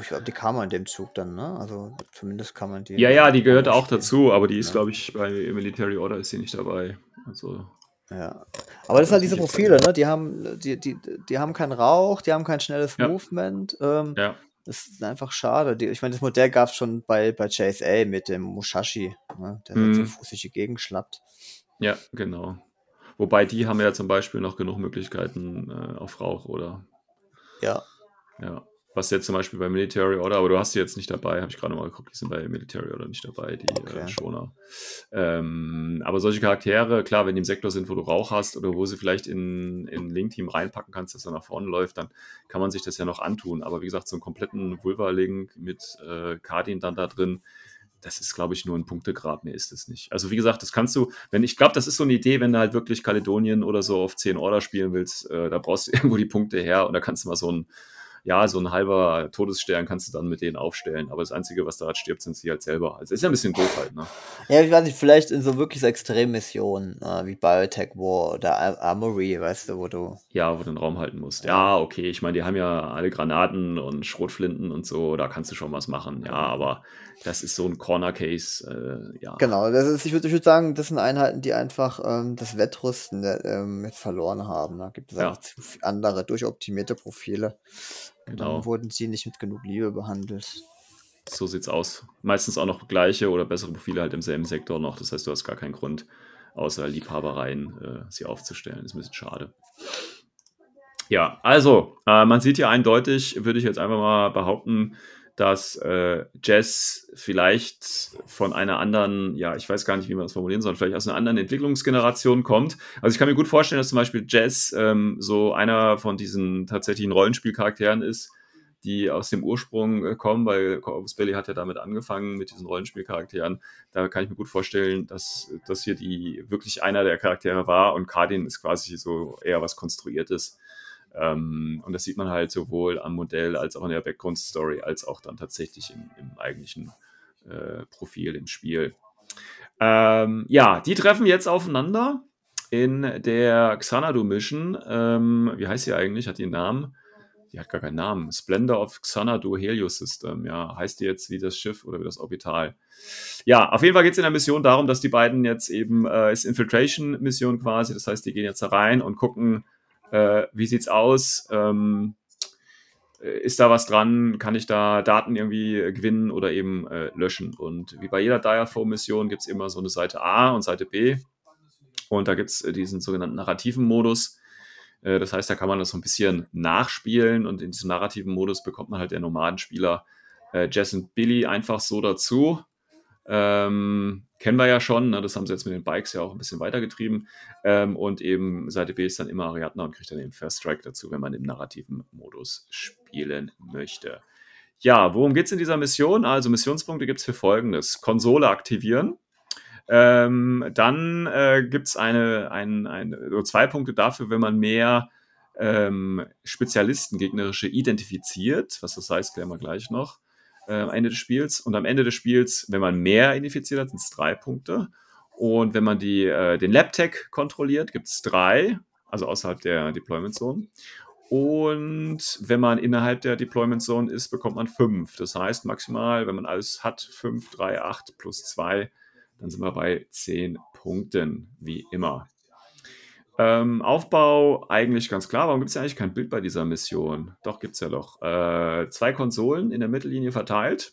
Ich glaube, die kann man in dem Zug dann, ne? Also zumindest kann man die. Ja, ja, die gehört auch spielen. dazu, aber die ist, Ja. glaube ich, bei Military Order ist sie nicht dabei. Also, Ja. Aber das sind halt diese Profile, ne? Die haben, die, die, die haben keinen Rauch, die haben kein schnelles Ja. Movement. Ähm, ja. Das ist einfach schade. Die, ich meine, das Modell gab es schon bei, bei JSA mit dem Mushashi, ne? der Mhm. so Fuß durch die Gegend schlappt. Ja, genau. Wobei die haben ja zum Beispiel noch genug Möglichkeiten äh, auf Rauch, oder? Ja. Ja. Was jetzt zum Beispiel bei Military Order, aber du hast die jetzt nicht dabei, habe ich gerade mal geguckt, die sind bei Military Order nicht dabei, die Okay. äh, Schoner. Ähm, aber solche Charaktere, klar, wenn die im Sektor sind, wo du Rauch hast oder wo sie vielleicht in, in Link-Team reinpacken kannst, dass er nach vorne läuft, dann kann man sich das ja noch antun. Aber wie gesagt, so einen kompletten Vulva-Link mit äh, Cardin dann da drin, das ist, glaube ich, nur ein Punktegrad, mehr ist es nicht. Also wie gesagt, das kannst du, wenn ich glaube, das ist so eine Idee, wenn du halt wirklich Kaledonien oder so auf 10 Order spielen willst, äh, da brauchst du irgendwo die Punkte her und da kannst du mal so ein, ja, so ein halber Todesstern kannst du dann mit denen aufstellen. Aber das Einzige, was da halt stirbt, sind sie halt selber. Also ist ja ein bisschen doof halt, ne? Ja, ich weiß nicht, vielleicht in so wirklich so Extremmissionen, äh, wie Biotech War oder Ar Armory, weißt du, wo du. Ja, wo du den Raum halten musst. Ja, okay, ich meine, die haben ja alle Granaten und Schrotflinten und so, da kannst du schon was machen. Ja, aber das ist so ein Corner-Case, äh, ja. Genau, das ist, ich würde würd sagen, das sind Einheiten, die einfach ähm, das Wettrüsten äh, ähm, jetzt verloren haben. Da gibt es Ja. andere, durchoptimierte Profile. Und Genau. dann wurden sie nicht mit genug Liebe behandelt. So sieht's aus. Meistens auch noch gleiche oder bessere Profile halt im selben Sektor noch. Das heißt, du hast gar keinen Grund, außer Liebhabereien, äh, sie aufzustellen. Ist ein bisschen schade. Ja, also, äh, man sieht hier eindeutig, würde ich jetzt einfach mal behaupten, dass äh, Jazz vielleicht von einer anderen, ja, ich weiß gar nicht, wie man das formulieren soll, vielleicht aus einer anderen Entwicklungsgeneration kommt. Also ich kann mir gut vorstellen, dass zum Beispiel Jazz ähm, so einer von diesen tatsächlichen Rollenspielcharakteren ist, die aus dem Ursprung äh, kommen, weil Corvus Belly hat ja damit angefangen mit diesen Rollenspielcharakteren. Da kann ich mir gut vorstellen, dass das hier die wirklich einer der Charaktere war und Cardin ist quasi so eher was Konstruiertes. Ähm, und das sieht man halt sowohl am Modell als auch in der Background-Story, als auch dann tatsächlich im, im eigentlichen äh, Profil im Spiel. Ähm, ja, die treffen jetzt aufeinander in der Xanadu Mission. Ähm, wie heißt sie eigentlich? Hat die einen Namen? Die hat gar keinen Namen. Splendor of Xanadu Helios System. Ja, heißt die jetzt wie das Schiff oder wie das Orbital? Ja, auf jeden Fall geht es in der Mission darum, dass die beiden jetzt eben, äh, ist Infiltration-Mission quasi. Das heißt, die gehen jetzt da rein und gucken, äh, wie sieht's aus? Ähm, äh, ist da was dran? Kann ich da Daten irgendwie äh, gewinnen oder eben äh, löschen? Und wie bei jeder Diaflow-Mission gibt es immer so eine Seite A und Seite B. Und da gibt es äh, diesen sogenannten narrativen Modus. Das heißt, da kann man das so ein bisschen nachspielen und in diesem narrativen Modus bekommt man halt der Nomadenspieler äh, Jess und Billy einfach so dazu. Ähm, kennen wir ja schon, ne? das haben sie jetzt mit den Bikes ja auch ein bisschen weitergetrieben. Ähm, und eben Seite B ist dann immer Ariadna und kriegt dann den First Strike dazu, wenn man im narrativen Modus spielen möchte. Ja, worum geht es in dieser Mission? Also Missionspunkte gibt es für folgendes. Konsole aktivieren. Ähm, dann äh, gibt es eine, ein, ein, zwei Punkte dafür, wenn man mehr ähm, Spezialisten gegnerische identifiziert. Was das heißt, klären wir gleich noch. Äh, Ende des Spiels. Und am Ende des Spiels, wenn man mehr identifiziert hat, sind es drei Punkte. Und wenn man die, äh, den Lab-Tag kontrolliert, gibt es drei, also außerhalb der Deployment Zone. Und wenn man innerhalb der Deployment Zone ist, bekommt man fünf. Das heißt maximal, wenn man alles hat, fünf, drei, acht plus zwei, dann sind wir bei zehn Punkten, wie immer. Ähm, Aufbau eigentlich ganz klar. Warum gibt es ja eigentlich kein Bild bei dieser Mission? Doch, gibt es ja doch. Äh, zwei Konsolen in der Mittellinie verteilt.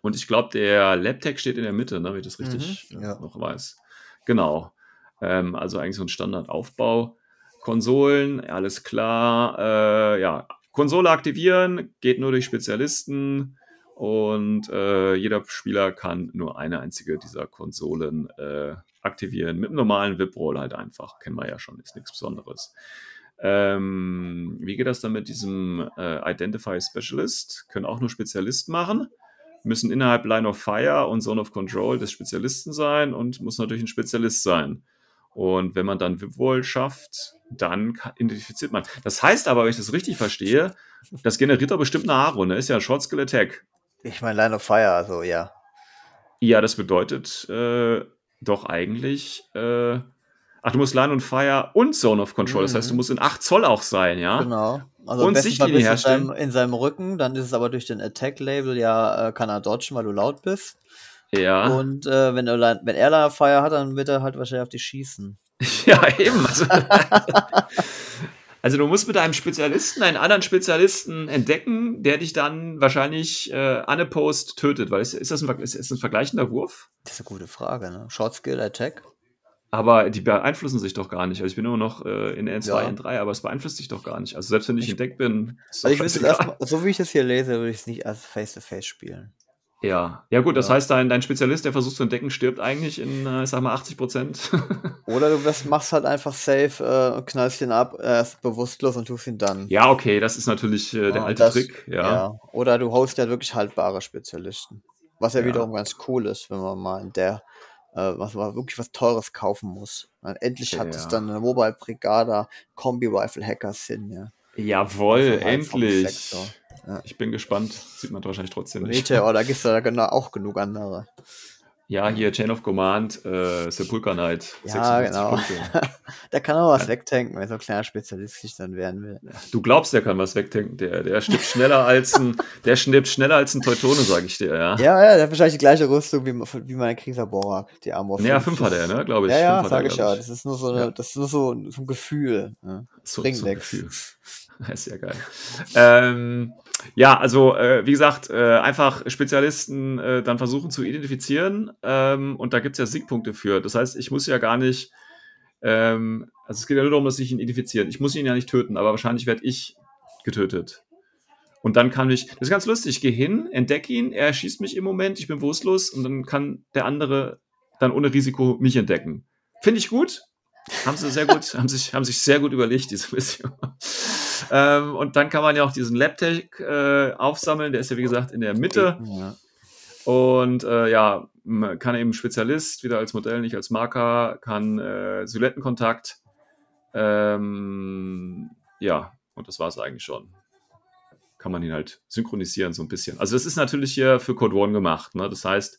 Und ich glaube, der Labtech steht in der Mitte, ne, wenn ich das richtig Mhm, ja. noch weiß. Genau. Ähm, also eigentlich so ein Standardaufbau. Konsolen, alles klar. Äh, ja, Konsole aktivieren, geht nur durch Spezialisten. Und äh, jeder Spieler kann nur eine einzige dieser Konsolen äh, aktivieren. Mit einem normalen VIP-Roll halt einfach. Kennen wir ja schon, ist nichts Besonderes. Ähm, wie geht das dann mit diesem äh, Identify Specialist? Können auch nur Spezialisten machen. Müssen innerhalb Line of Fire und Zone of Control des Spezialisten sein und muss natürlich ein Spezialist sein. Und wenn man dann VIP-Roll schafft, dann identifiziert man. Das heißt aber, wenn ich das richtig verstehe, das generiert doch bestimmt eine A-Runde. Ist ja ein Short Skill Attack. Ich meine Line of Fire, also ja. Ja, das bedeutet äh, doch eigentlich. Äh, ach, du musst Line und Fire und Zone of Control. Das heißt, du Mhm. musst in 8 Zoll auch sein, ja? Genau. Also Und Sichtlinie in herstellen. seinem, in seinem Rücken, dann ist es aber durch den Attack-Label ja, äh, kann er dodgen, weil du laut bist. Ja. Und äh, wenn, er, wenn er Line of Fire hat, dann wird er halt wahrscheinlich auf dich schießen. Ja, eben. Also, also du musst mit einem Spezialisten einen anderen Spezialisten entdecken, der dich dann wahrscheinlich äh, unopposed tötet. Weil ist, ist das ein, ist, ist ein vergleichender Wurf? Das ist eine gute Frage, ne? Short Skill Attack. Aber die beeinflussen sich doch gar nicht. Also ich bin immer noch äh, in N2, Ja. N3, aber es beeinflusst dich doch gar nicht. Also selbst wenn ich, Ich- entdeckt bin, Also ich würde erstmal, so wie ich das hier lese, würde ich es nicht als Face-to-Face spielen. Ja, ja gut, das Ja. heißt, dein, dein Spezialist, der versucht zu entdecken, stirbt eigentlich in, äh, ich sag mal, 80 Prozent. Oder du wirst, machst halt einfach safe äh, und knallst ihn ab, er ist bewusstlos und tust ihn dann. ja, okay, das ist natürlich äh, der Ja, alte das- Trick. Ja. Oder du holst ja wirklich haltbare Spezialisten. Was ja, Ja. wiederum ganz cool ist, wenn man mal in der, äh, was man wirklich was Teures kaufen muss. Endlich hat es Ja. dann eine Mobile Brigada Kombi Rifle Hackers hin, ja. Jawohl, halt endlich. Ja. Ich bin gespannt. Sieht man wahrscheinlich trotzdem nicht. Meteor, da gibt's ja genau auch genug andere. Ja, hier Chain of Command, äh, Sepulchre Knight. Ja, 56 genau. Der kann auch was wegtanken, wenn so ein kleiner Spezialist sich dann werden will. Du glaubst, der kann was wegtanken. Der, der stirbt schneller als ein, der stirbt schneller als ein Teutone, sag ich dir, ja. Ja, ja, der hat wahrscheinlich die gleiche Rüstung wie, wie mein Krieger Borak, die Armor Ja, 5. fünf hat er, ne, glaube ich. Ja, ja, Fünf sag ich ja. Das ist nur so, eine, Ja. das ist nur so, so ein Gefühl. Ja. So, so ein. Gefühl. Ist ja geil. ähm, ja, also äh, wie gesagt, äh, einfach Spezialisten äh, dann versuchen zu identifizieren ähm, und da gibt es ja Siegpunkte für. Das heißt, ich muss ja gar nicht, ähm, also es geht ja nur darum, dass ich ihn identifiziere. Ich muss ihn ja nicht töten, aber wahrscheinlich werde ich getötet. Und dann kann ich, das ist ganz lustig, ich gehe hin, entdecke ihn, er schießt mich im Moment, ich bin bewusstlos und dann kann der andere dann ohne Risiko mich entdecken. Finde ich gut. Haben sie sehr gut, haben sich, haben sich sehr gut überlegt, diese Mission. Ähm, und dann kann man ja auch diesen Labtech äh, aufsammeln, der ist ja wie gesagt in der Mitte. Ja. Und äh, ja, man kann eben Spezialist, wieder als Modell, nicht als Marker, kann äh, Silhouettenkontakt. Ähm, ja, und das war es eigentlich schon. Kann man ihn halt synchronisieren so ein bisschen. Also das ist natürlich hier für Code One gemacht. Ne? Das heißt,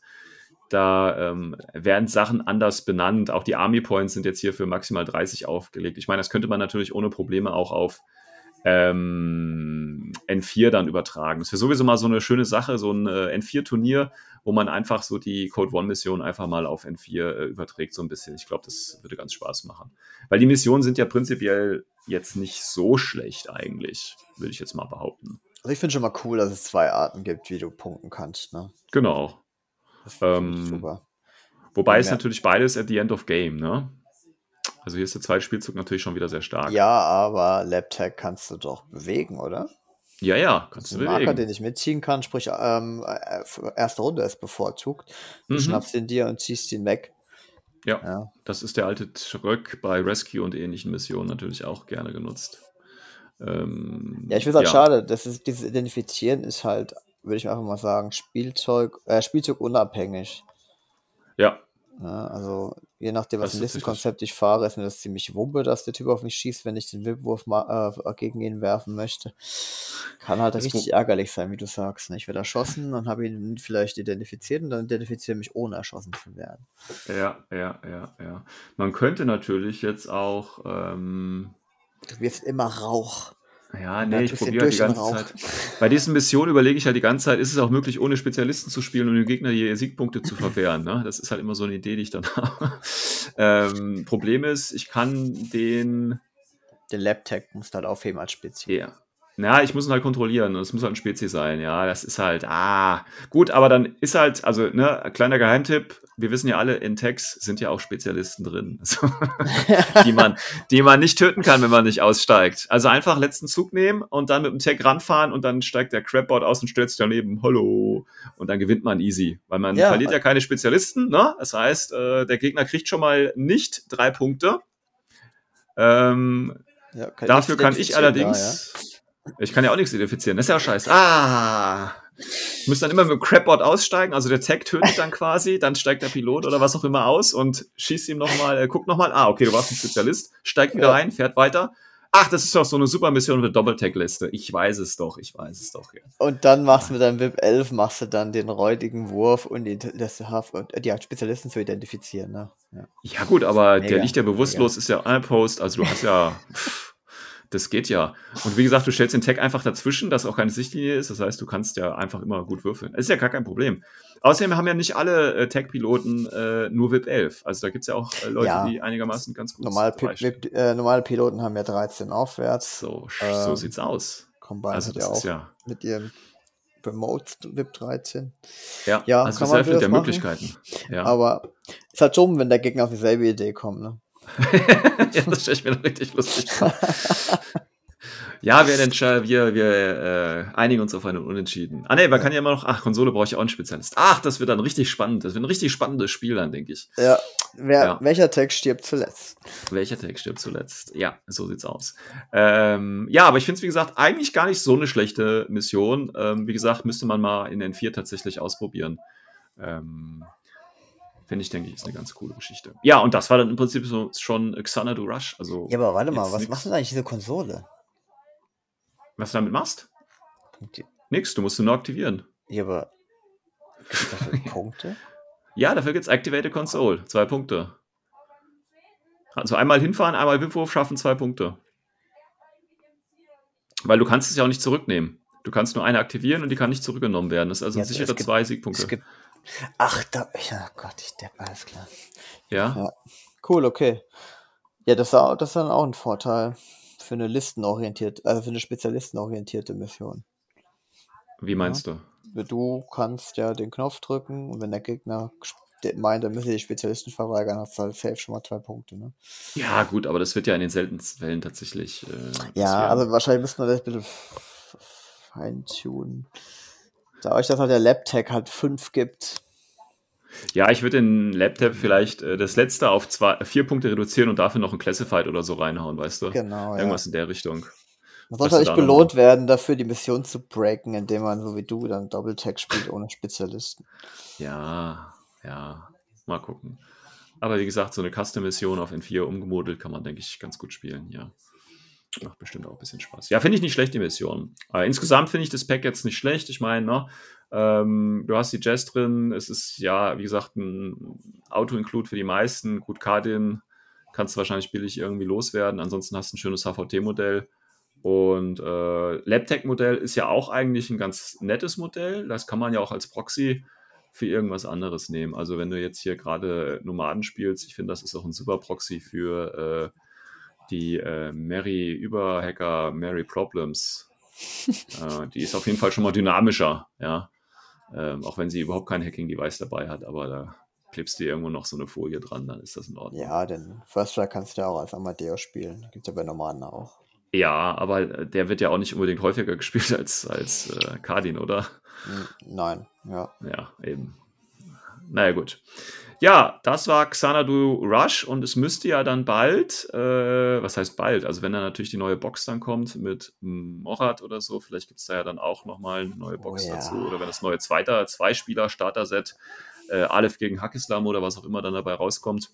da ähm, werden Sachen anders benannt. Auch die Army Points sind jetzt hier für maximal 30 aufgelegt. Ich meine, das könnte man natürlich ohne Probleme auch auf ähm, N4 dann übertragen. Das wäre sowieso mal so eine schöne Sache, so ein äh, N4-Turnier, wo man einfach so die Code One-Mission einfach mal auf N4 äh, überträgt, so ein bisschen. Ich glaube, das würde ganz Spaß machen. Weil die Missionen sind ja prinzipiell jetzt nicht so schlecht eigentlich, würde ich jetzt mal behaupten. Also ich finde schon mal cool, dass es zwei Arten gibt, wie du punkten kannst. Ne? Genau. Das Ähm, super. Wobei Ja, es natürlich beides at the end of game, ne? Also hier ist der zweite Spielzug natürlich schon wieder sehr stark. Ja, aber LabTag kannst du doch bewegen, oder? ja, ja kannst du ein Marker, bewegen. den ich mitziehen kann, sprich, ähm, äh, erste Runde ist bevorzugt. Du Mhm. schnappst ihn dir und ziehst ihn weg. Ja, Ja. das ist der alte Tröck bei Rescue und ähnlichen Missionen natürlich auch gerne genutzt. Ähm, Ja, ich finde es halt schade, dass es, dieses Identifizieren ist halt, würde ich einfach mal sagen, Spielzeug, äh, Spielzeug unabhängig. Ja, Ja, also Je nachdem, was für ein. Listenkonzept ich fahre, ist mir das ziemlich wumpe, dass der Typ auf mich schießt, wenn ich den Wipwurf ma äh, gegen ihn werfen möchte. Kann halt richtig ärgerlich sein, wie du sagst. Ne? Ich werde erschossen, dann habe ich ihn vielleicht identifiziert und dann identifiziere ich mich, ohne erschossen zu werden. Ja, ja, ja, ja. Man könnte natürlich jetzt auch, ähm, Du wirst immer Rauch. Ja, nee, ich probiere halt die ganze Rauch. Zeit. Bei diesen Missionen überlege ich halt die ganze Zeit, ist es auch möglich, ohne Spezialisten zu spielen und dem Gegner die Siegpunkte zu verwehren. Ne? Das ist halt immer so eine Idee, die ich dann habe. Ähm, Problem ist, ich kann den, Den Lab-Tag musst du halt aufheben als Spezi. ja. Na, ich muss ihn halt kontrollieren und es muss halt ein Spezi sein. Ja, das ist halt, ah, gut, aber dann ist halt, also, ne, kleiner Geheimtipp, wir wissen ja alle, in Text sind ja auch Spezialisten drin, also, die, man, die man nicht töten kann, wenn man nicht aussteigt. Also einfach letzten Zug nehmen und dann mit dem Tag ranfahren und dann steigt der Crabboard aus und stellt sich daneben, hallo, und dann gewinnt man easy, weil man Ja. verliert ja keine Spezialisten, ne? Das heißt, äh, der Gegner kriegt schon mal nicht drei Punkte. Ähm, Ja, kann Dafür kann ich identifizieren da, allerdings. Ich kann ja auch nichts identifizieren. Das ist ja scheiße. Ah! Ich muss dann immer mit dem Crapboard aussteigen. Also der Tag tötet dann quasi, dann steigt der Pilot oder was auch immer aus und schießt ihm nochmal, äh, guckt nochmal. Ah, okay, du warst ein Spezialist. Steigt wieder Ja. rein, fährt weiter. Ach, das ist doch so eine super Mission mit Doppeltag-Liste. Ich weiß es doch, ich weiß es doch. Ja. Und dann machst du mit deinem VIP 11 machst du dann den räudigen Wurf und die, das, und die Spezialisten zu identifizieren. Ne? Ja. Ja, gut, aber der Mega, liegt ja bewusstlos, ist ja unopposed, also du hast ja. Das geht ja. Und wie gesagt, du stellst den Tag einfach dazwischen, dass auch keine Sichtlinie ist. Das heißt, du kannst ja einfach immer gut würfeln. Das ist ja gar kein Problem. Außerdem haben ja nicht alle äh, Tag-Piloten äh, nur VIP 11. Also da gibt es ja auch äh, Leute, Ja. die einigermaßen ganz gut Normale, Pi- beistehen. VIP, äh, normale Piloten haben ja 13 aufwärts. So, sch- so Ähm, sieht's aus. Combine Also ja das auch ist ja, mit ihrem Remote VIP 13. ja, ja, also kann der durchaus machen. Möglichkeiten. Ja. Aber ist halt dumm, wenn der Gegner auf dieselbe Idee kommt. Ne? ja, das stelle ich mir richtig lustig vor. Ja, wir, wir, wir äh, einigen uns auf einen Unentschieden. Ah, nee, man kann ja immer noch, ach, Konsole brauche ich auch einen Spezialist. Ach, das wird dann richtig spannend. Das wird ein richtig spannendes Spiel dann, denke ich. Ja, wer, Ja. welcher Tag stirbt zuletzt? Welcher Tag stirbt zuletzt? Ja, so sieht's aus. Ähm, ja, aber ich finde es, wie gesagt, eigentlich gar nicht so eine schlechte Mission. Ähm, wie gesagt, müsste man mal in N4 tatsächlich ausprobieren. Ähm, finde ich, denke ich, ist eine ganz coole Geschichte. Ja, und das war dann im Prinzip so schon Xanadu Rush. Also, Ja, aber warte mal, was nix. macht denn eigentlich diese Konsole? was du damit machst? Punkte- Nix, du musst sie nur aktivieren. Ja, aber dafür Punkte? Ja, dafür gibt's Activated Console. Zwei Punkte. Also einmal hinfahren, einmal Wipwurf schaffen, zwei Punkte. Weil du kannst es ja auch nicht zurücknehmen. Du kannst nur eine aktivieren und die kann nicht zurückgenommen werden. Das ist also Ja, ein es sichere gibt- zwei Es Siegpunkte. gibt. Ach, da. Ja, Gott, ich depp, alles klar. Ja? Ja. Cool, okay. Ja, das ist, auch, das ist dann auch ein Vorteil für eine listenorientierte, also für eine spezialistenorientierte Mission. Wie meinst du? Du kannst ja den Knopf drücken und wenn der Gegner meint, er müsse die Spezialisten verweigern, hast du halt safe schon mal zwei Punkte. Ne? Ja, gut, aber das wird ja in den seltensten Fällen tatsächlich. Äh, Ja, also wahrscheinlich müssen wir das ein bisschen feintunen. Da euch das halt der Lab-Tag halt fünf gibt. Ja, ich würde den Laptop vielleicht äh, das letzte auf zwei, vier Punkte reduzieren und dafür noch ein Classified oder so reinhauen, weißt du? Genau, ja. Irgendwas in der Richtung. Man sollte halt nicht belohnt werden, dafür die Mission zu breaken, indem man so wie du dann Double-Tag spielt ohne Spezialisten. Ja, ja, mal gucken. Aber wie gesagt, so eine Custom-Mission auf N4 umgemodelt kann man, denke ich, ganz gut spielen, ja. Macht bestimmt auch ein bisschen Spaß. Ja, finde ich nicht schlecht, die Mission. Aber insgesamt finde ich das Pack jetzt nicht schlecht. Ich meine, ne, ähm, du hast die Jazz drin. Es ist, ja, wie gesagt, ein Auto-Include für die meisten. Gut, Cardin kannst du wahrscheinlich billig irgendwie loswerden. Ansonsten hast du ein schönes HVT-Modell. Und äh, LabTech-Modell ist ja auch eigentlich ein ganz nettes Modell. Das kann man ja auch als Proxy für irgendwas anderes nehmen. Also wenn du jetzt hier gerade Nomaden spielst, ich finde, das ist auch ein super Proxy für äh, die äh, Mary Überhacker, Mary Problems. äh, die ist auf jeden Fall schon mal dynamischer, ja. Ähm, auch wenn sie überhaupt kein Hacking-Device dabei hat, aber da klebst du irgendwo noch so eine Folie dran, dann ist das in Ordnung. Ja, denn First Strike kannst du ja auch als Amadeus spielen. Gibt's ja bei Nomaden auch. Ja, aber äh, der wird ja auch nicht unbedingt häufiger gespielt als, als äh, Cardin, oder? Nein, ja. Ja, eben. Naja, gut. Ja, das war Xanadu Rush und es müsste ja dann bald, äh, was heißt bald? Also wenn dann natürlich die neue Box dann kommt mit Morat oder so, vielleicht gibt es da ja dann auch nochmal eine neue Box Oh ja. dazu. Oder wenn das neue zweiter, Zwei-Spieler-Starter-Set, äh, Aleph gegen Hackislam oder was auch immer dann dabei rauskommt.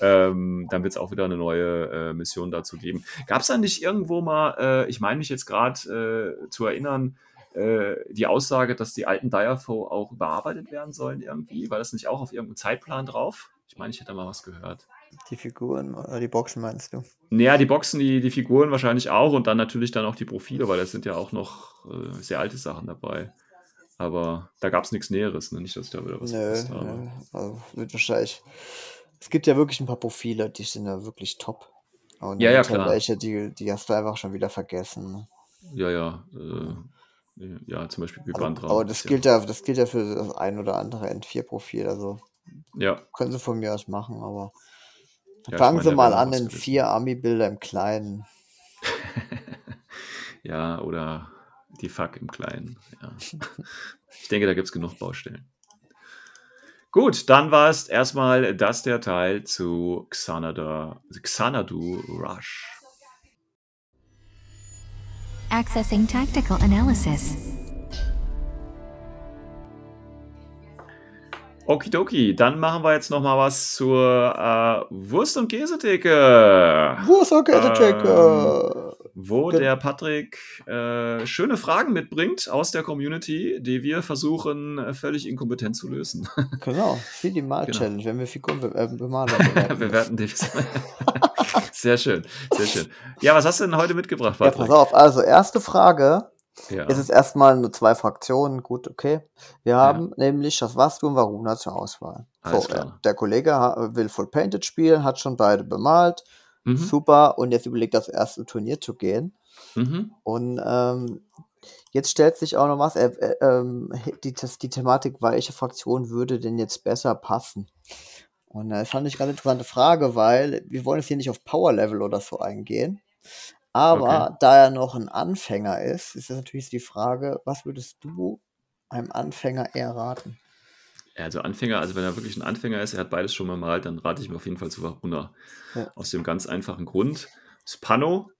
Ähm, dann wird es auch wieder eine neue äh, Mission dazu geben. Gab es da nicht irgendwo mal, äh, ich meine mich jetzt gerade äh, zu erinnern, äh, die Aussage, dass die alten Direfo auch überarbeitet werden sollen irgendwie? War das nicht auch auf irgendeinem Zeitplan drauf? Ich meine, ich hätte mal was gehört. Die Figuren oder die Boxen meinst du? Naja, die Boxen, die, die Figuren wahrscheinlich auch und dann natürlich dann auch die Profile, weil das sind ja auch noch äh, sehr alte Sachen dabei. Aber da gab es nichts Näheres, ne? nicht, dass ich da wieder was Nö, habe. nö. Also wird wahrscheinlich. Es gibt ja wirklich ein paar Profile, die sind ja wirklich top. Und Ja, ja, klar. welche, die, die hast du einfach schon wieder vergessen. ne? Ja, ja. Äh, ja, zum Beispiel wie Also, Bandra. aber das gilt ja, das gilt ja für das ein oder andere N4-Profil. Also Ja, können sie von mir aus machen, aber ja, fangen meine, sie mal an in vier Army-Bilder im Kleinen. Ja, oder die Fuck im Kleinen. Ja. Ich denke, da gibt es genug Baustellen. Gut, dann war es erstmal das der Teil zu Xanadu, Xanadu Rush. Accessing tactical analysis. Okidoki, dann machen wir jetzt noch mal was zur äh, Wurst- und Käsetheke. Okay, der Check? Ähm, wo Gen- der Patrick äh, schöne Fragen mitbringt aus der Community, die wir versuchen äh, völlig inkompetent zu lösen. Genau, wie die Mal-Challenge, wenn wir Figuren be äh, bemalen. wir werden die. sehr schön, sehr schön. Ja, was hast du denn heute mitgebracht, Ja, Patrick? pass auf. Also, erste Frage. Ja. Es ist erstmal nur zwei Fraktionen. Gut, okay. Wir haben nämlich Shaswastu und Varuna zur Auswahl. So, äh, der Kollege will Full Painted spielen, hat schon beide bemalt. Mhm. Super. Und jetzt überlegt, das erste Turnier zu gehen. Mhm. Und ähm, jetzt stellt sich auch noch was. Er, er, ähm, die, das, die Thematik, welche Fraktion würde denn jetzt besser passen? Und äh, das fand ich eine ganz interessante Frage, weil wir wollen jetzt hier nicht auf Power Level oder so eingehen. Aber Okay. da er noch ein Anfänger ist, ist das natürlich die Frage, was würdest du einem Anfänger eher raten? Also Anfänger, also wenn er wirklich ein Anfänger ist, er hat beides schon mal malt, dann rate ich mir auf jeden Fall zu Varuna. Ja. Aus dem ganz einfachen Grund. Spano,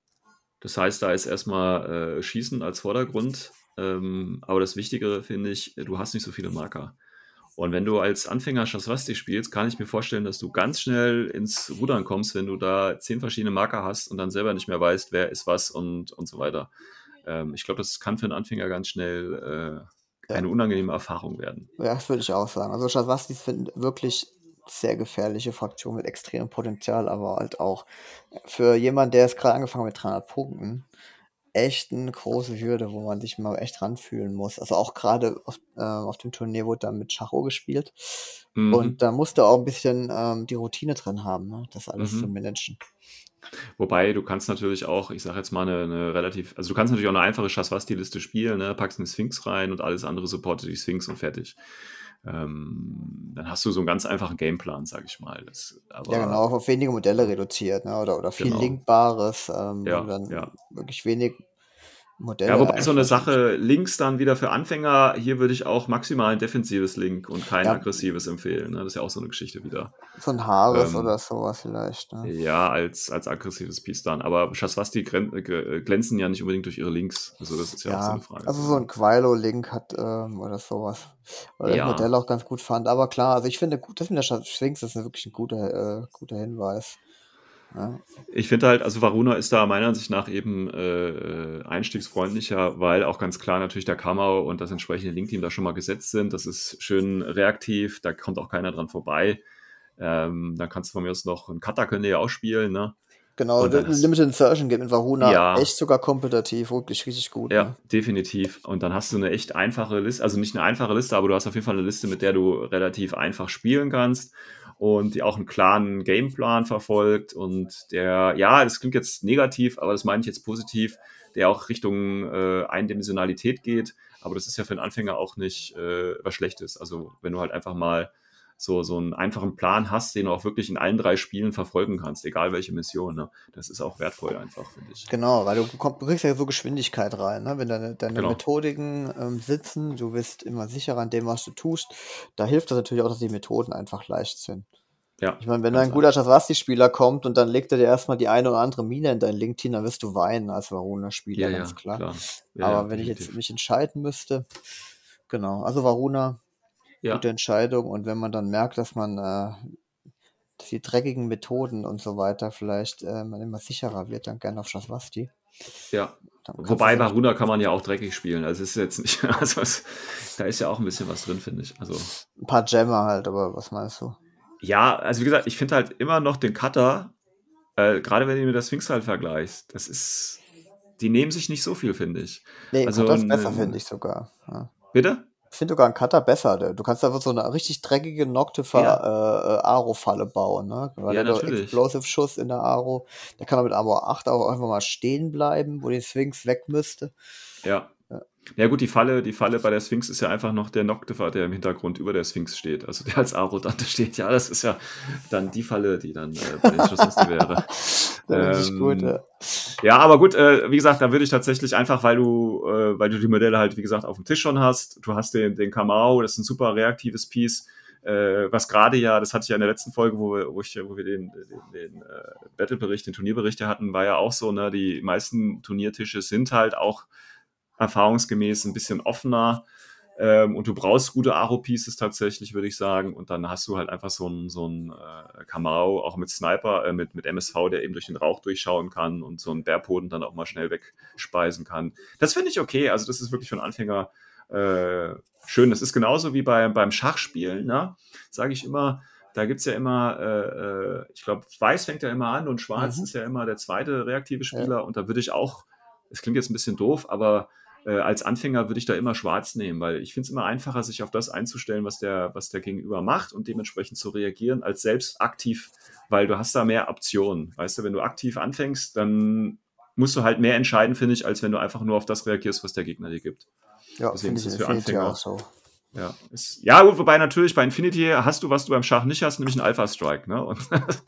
das heißt, da ist erstmal äh, Schießen als Vordergrund. Ähm, aber das Wichtigere finde ich, du hast nicht so viele Marker. Und wenn du als Anfänger Shaswasti spielst, kann ich mir vorstellen, dass du ganz schnell ins Rudern kommst, wenn du da zehn verschiedene Marker hast und dann selber nicht mehr weißt, wer ist was und, und so weiter. Ähm, ich glaube, das kann für einen Anfänger ganz schnell äh, Ja. eine unangenehme Erfahrung werden. Ja, das würde ich auch sagen. Also Shaswastis sind wirklich sehr gefährliche Fraktion mit extremem Potenzial, aber halt auch für jemanden, der jetzt gerade angefangen hat mit 300 Punkten, echt eine große Hürde, wo man sich mal echt ranfühlen muss. Also auch gerade auf, äh, auf dem Turnier wurde dann mit Chacho gespielt Mhm. und da musste auch ein bisschen ähm, die Routine drin haben, ne? das alles Mhm. zu managen. Wobei du kannst natürlich auch, ich sage jetzt mal eine, eine relativ, also du kannst natürlich auch eine einfache Shaswasti-Liste spielen, ne? packst eine Sphinx rein und alles andere supportet die Sphinx und fertig. Ähm, dann hast du so einen ganz einfachen Gameplan, sag ich mal. Das, aber, Ja, genau, auf wenige Modelle reduziert, ne? oder, oder viel Genau. Linkbares, ähm, Ja, dann ja. wirklich wenig Modelle. Ja, wobei so eine Sache, Links dann wieder für Anfänger, hier würde ich auch maximal ein defensives Link und kein Ja. aggressives empfehlen. Ne? Das ist ja auch so eine Geschichte wieder. So ein Haares Ähm, oder sowas vielleicht. Ne? Ja, als, als aggressives Piece dann. Aber äh, glänzen ja nicht unbedingt durch ihre Links. Also das ist ja, auch so Ja, eine Frage. also so ein Quilo-Link hat ähm, oder sowas. Weil ich Ja. das Modell auch ganz gut fand. Aber klar, also ich finde, gut, das mit der Sphinx ist wirklich ein guter, äh, guter Hinweis. Ja. Ich finde halt, also Varuna ist da meiner Ansicht nach eben äh, einstiegsfreundlicher, weil auch ganz klar natürlich der Kamau und das entsprechende Link-Team da schon mal gesetzt sind. Das ist schön reaktiv, da kommt auch keiner dran vorbei. Ähm, dann kannst du von mir aus noch einen Cutter können ja auch spielen, ne? Genau, Limited Insertion geht mit Varuna Ja. echt sogar kompetitiv, wirklich richtig gut. Ja, Ne? definitiv. Und dann hast du eine echt einfache Liste, also nicht eine einfache Liste, aber du hast auf jeden Fall eine Liste, mit der du relativ einfach spielen kannst und die auch einen klaren Gameplan verfolgt und der, ja, das klingt jetzt negativ, aber das meine ich jetzt positiv, der auch Richtung äh, Eindimensionalität geht, aber das ist ja für einen Anfänger auch nicht äh, was Schlechtes. Also wenn du halt einfach mal so, so einen einfachen Plan hast, den du auch wirklich in allen drei Spielen verfolgen kannst, egal welche Mission, ne? das ist auch wertvoll einfach, finde ich. Genau, weil du, komm, du kriegst ja so Geschwindigkeit rein, ne? wenn deine, deine Genau. Methodiken ähm, sitzen, du bist immer sicherer an dem, was du tust. Da hilft das natürlich auch, dass die Methoden einfach leicht sind. Ja, Ich meine, wenn ein guter Shaswasti-Spieler kommt und dann legt er dir erstmal die eine oder andere Mine in dein Linkteam, dann wirst du weinen als Varuna-Spieler, Ja, ganz ja, klar. klar. Ja, Aber wenn ich jetzt definitiv. mich entscheiden müsste, genau, also Varuna, Ja. gute Entscheidung. Und wenn man dann merkt, dass man äh, dass die dreckigen Methoden und so weiter vielleicht äh, man immer sicherer wird, dann gerne auf Shaswasti. Ja. Wobei bei Runa kann man ja auch dreckig spielen. Also es ist jetzt nicht, also es, da ist ja auch ein bisschen was drin, finde ich. Also ein paar Jammer halt, aber was meinst du? ja, also wie gesagt, ich finde halt immer noch den Cutter, äh, gerade wenn du mit der Sphinx halt vergleichst, das ist, die nehmen sich nicht so viel, finde ich. Nee, Also ein, besser, finde ich sogar. Ja. Bitte? Ich finde sogar einen Cutter besser. Du kannst einfach so eine richtig dreckige Noctifer Ja. äh, äh, Aro-Falle bauen, ne? Weil Ja, der. Explosive-Schuss in der Aro. Der kann auch mit Armor 8 auch einfach mal stehen bleiben, wo die Sphinx weg müsste. Ja. Ja. Gut, die Falle, die Falle bei der Sphinx ist ja einfach noch der Noctifer, der im Hintergrund über der Sphinx steht. Also der als Aro da steht. Ja, das ist ja dann die Falle, die dann äh, bei den Schlossneste wäre. Ich gut, Ähm, ja. Ja, aber gut, äh, wie gesagt, da würde ich tatsächlich einfach, weil du, äh, weil du die Modelle halt, wie gesagt, auf dem Tisch schon hast. Du hast den, den Kamau, das ist ein super reaktives Piece. Äh, was gerade ja, das hatte ich ja in der letzten Folge, wo wir, wo ich, wo wir den, den, den äh, Battle-Bericht, den Turnierbericht hatten, war ja auch so, ne, die meisten Turniertische sind halt auch erfahrungsgemäß ein bisschen offener. Ähm, und du brauchst gute Aro-Pieces tatsächlich, würde ich sagen. Und dann hast du halt einfach so einen so einen, äh, Kamau, auch mit Sniper, äh, mit, mit MSV, der eben durch den Rauch durchschauen kann und so einen Bärpoden dann auch mal schnell wegspeisen kann. Das finde ich okay. Also, das ist wirklich für einen Anfänger äh, schön. Das ist genauso wie bei, beim Schachspielen, ne? Sage ich immer. Da gibt's ja immer, äh, äh, ich glaube, Weiß fängt ja immer an und Schwarz Mhm. ist ja immer der zweite reaktive Ja. Spieler. Und da würde ich auch, es klingt jetzt ein bisschen doof, aber äh, als Anfänger würde ich da immer schwarz nehmen, weil ich finde es immer einfacher, sich auf das einzustellen, was der, was der Gegenüber macht und dementsprechend zu reagieren, als selbst aktiv, weil du hast da mehr Optionen. Weißt du, wenn du aktiv anfängst, dann musst du halt mehr entscheiden, finde ich, als wenn du einfach nur auf das reagierst, was der Gegner dir gibt. Ja, deswegen ist es für Anfänger. auch so. Ja, ist, ja, gut, wobei natürlich bei Infinity hast du, was du beim Schach nicht hast, nämlich einen Alpha Strike. Ne? Und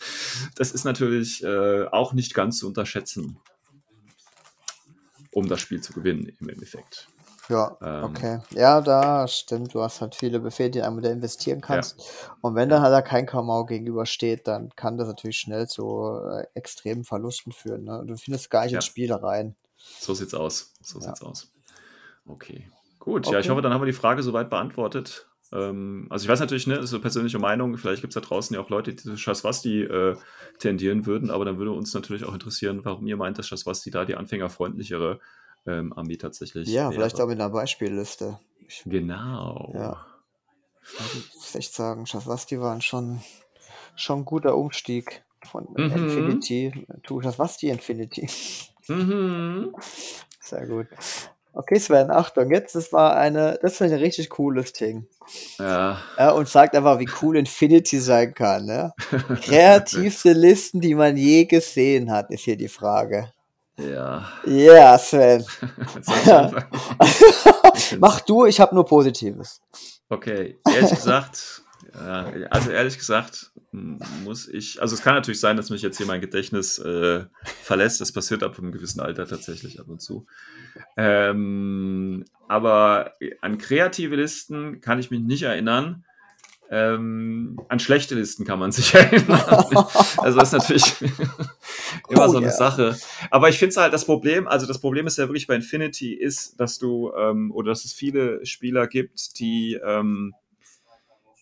das ist natürlich äh, auch nicht ganz zu unterschätzen, um das Spiel zu gewinnen im Endeffekt. Ja, Ähm, okay. Ja, da stimmt. Du hast halt viele Befehle, die du in ein Modell investieren kannst. Und wenn dann halt da kein Kamau gegenübersteht, dann kann das natürlich schnell zu äh, extremen Verlusten führen. Ne? Du findest gar nicht Ja. ins Spiel rein. So sieht's aus. So Ja. sieht's aus. Okay. Gut, ja, ich Okay. hoffe, dann haben wir die Frage soweit beantwortet. Ähm, also ich weiß natürlich, ne, das ist so persönliche Meinung, vielleicht gibt es da draußen ja auch Leute, die zu Schaswasti äh, tendieren würden, aber dann würde uns natürlich auch interessieren, warum ihr meint, dass Schaswasti da die anfängerfreundlichere ähm, Armee tatsächlich Ja, wäre. vielleicht auch mit einer Beispielliste. Ich Genau. Ja. muss echt sagen, Schaswasti war schon, schon ein guter Umstieg von Mhm. Infinity to Schaswasti Infinity. Mhm. Sehr gut. Okay, Sven, Achtung, jetzt, das war eine, das war ein richtig cooles Ding. Ja. Ja, und sagt einfach, wie cool Infinity sein kann. Ne? Kreativste Listen, die man je gesehen hat, ist hier die Frage. ja. Ja, Sven. Mach du, ich habe nur Positives. Okay, ehrlich gesagt, also ehrlich gesagt muss ich, also es kann natürlich sein, dass mich jetzt hier mein Gedächtnis äh, verlässt. Das passiert ab einem gewissen Alter tatsächlich ab und zu. Ähm, aber an kreative Listen kann ich mich nicht erinnern. Ähm, an schlechte Listen kann man sich erinnern. also das ist natürlich immer Oh so eine ja. Sache. Aber ich finde es halt das Problem, also das Problem ist ja wirklich bei Infinity ist, dass du, ähm, oder dass es viele Spieler gibt, die, ähm,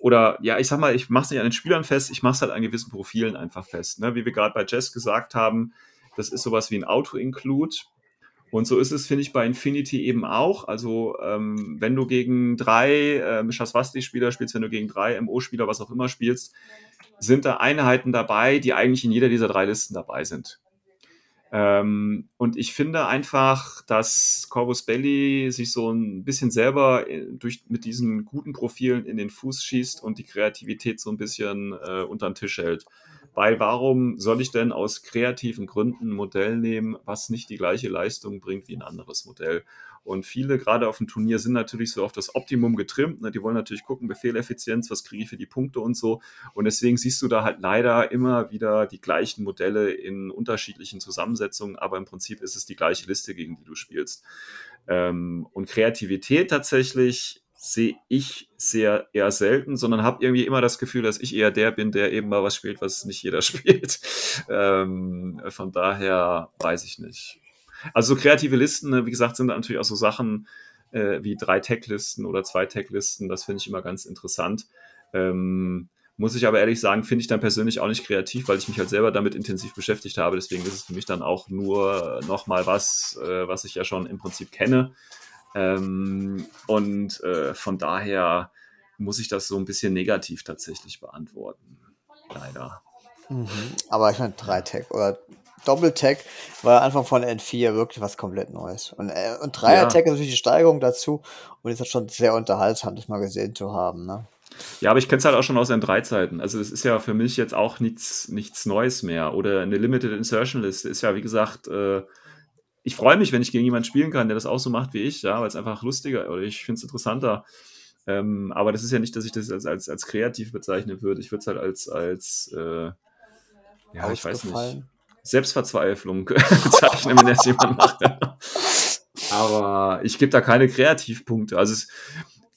oder ja, ich sag mal, ich mache es nicht an den Spielern fest, ich mache es halt an gewissen Profilen einfach fest. Ne? Wie wir gerade bei Jess gesagt haben, das ist sowas wie ein Auto-Include. Und so ist es, finde ich, bei Infinity eben auch. Also, ähm, wenn du gegen drei ähm, Shaswasti-Spieler spielst, wenn du gegen drei MO-Spieler, was auch immer spielst, sind da Einheiten dabei, die eigentlich in jeder dieser drei Listen dabei sind. Ähm, und ich finde einfach, dass Corvus Belli sich so ein bisschen selber äh, durch, mit diesen guten Profilen in den Fuß schießt und die Kreativität so ein bisschen äh, unter den Tisch hält. Weil warum soll ich denn aus kreativen Gründen ein Modell nehmen, was nicht die gleiche Leistung bringt wie ein anderes Modell? Und viele, gerade auf dem Turnier, sind natürlich so auf das Optimum getrimmt. Ne? Die wollen natürlich gucken, Befehleffizienz, was kriege ich für die Punkte und so. Und deswegen siehst du da halt leider immer wieder die gleichen Modelle in unterschiedlichen Zusammensetzungen, aber im Prinzip ist es die gleiche Liste, gegen die du spielst. Ähm, und Kreativität tatsächlich sehe ich sehr eher selten, sondern habe irgendwie immer das Gefühl, dass ich eher der bin, der eben mal was spielt, was nicht jeder spielt. Ähm, von daher weiß ich nicht. Also so kreative Listen, ne, wie gesagt, sind natürlich auch so Sachen äh, wie drei Tag-Listen oder zwei Tag-Listen. Das finde ich immer ganz interessant. Ähm, Muss ich aber ehrlich sagen, finde ich dann persönlich auch nicht kreativ, weil ich mich halt selber damit intensiv beschäftigt habe. Deswegen ist es für mich dann auch nur nochmal was, äh, was ich ja schon im Prinzip kenne. Ähm, und äh, von daher muss ich das so ein bisschen negativ tatsächlich beantworten. Leider. Mhm. Aber ich meine, 3-Tag oder Doppel-Tag war einfach von N4 wirklich was komplett Neues. Und, äh, und Dreier-Tag ist natürlich die Steigerung dazu und ist halt schon sehr unterhaltsam, das mal gesehen zu haben. Ne? Ja, aber ich kenne es halt auch schon aus N3-Zeiten. Also es ist ja für mich jetzt auch nichts, nichts Neues mehr. Oder eine Limited Insertion Liste ist ja, wie gesagt, äh, ich freue mich, wenn ich gegen jemanden spielen kann, der das auch so macht wie ich, ja, weil es einfach lustiger oder ich finde es interessanter. Ähm, aber das ist ja nicht, dass ich das als, als, als kreativ bezeichnen würde. Ich würde es halt als, als äh, ja, ich weiß nicht, Selbstverzweiflung bezeichnen, wenn das jemand macht. aber ich gebe da keine Kreativpunkte. Also es,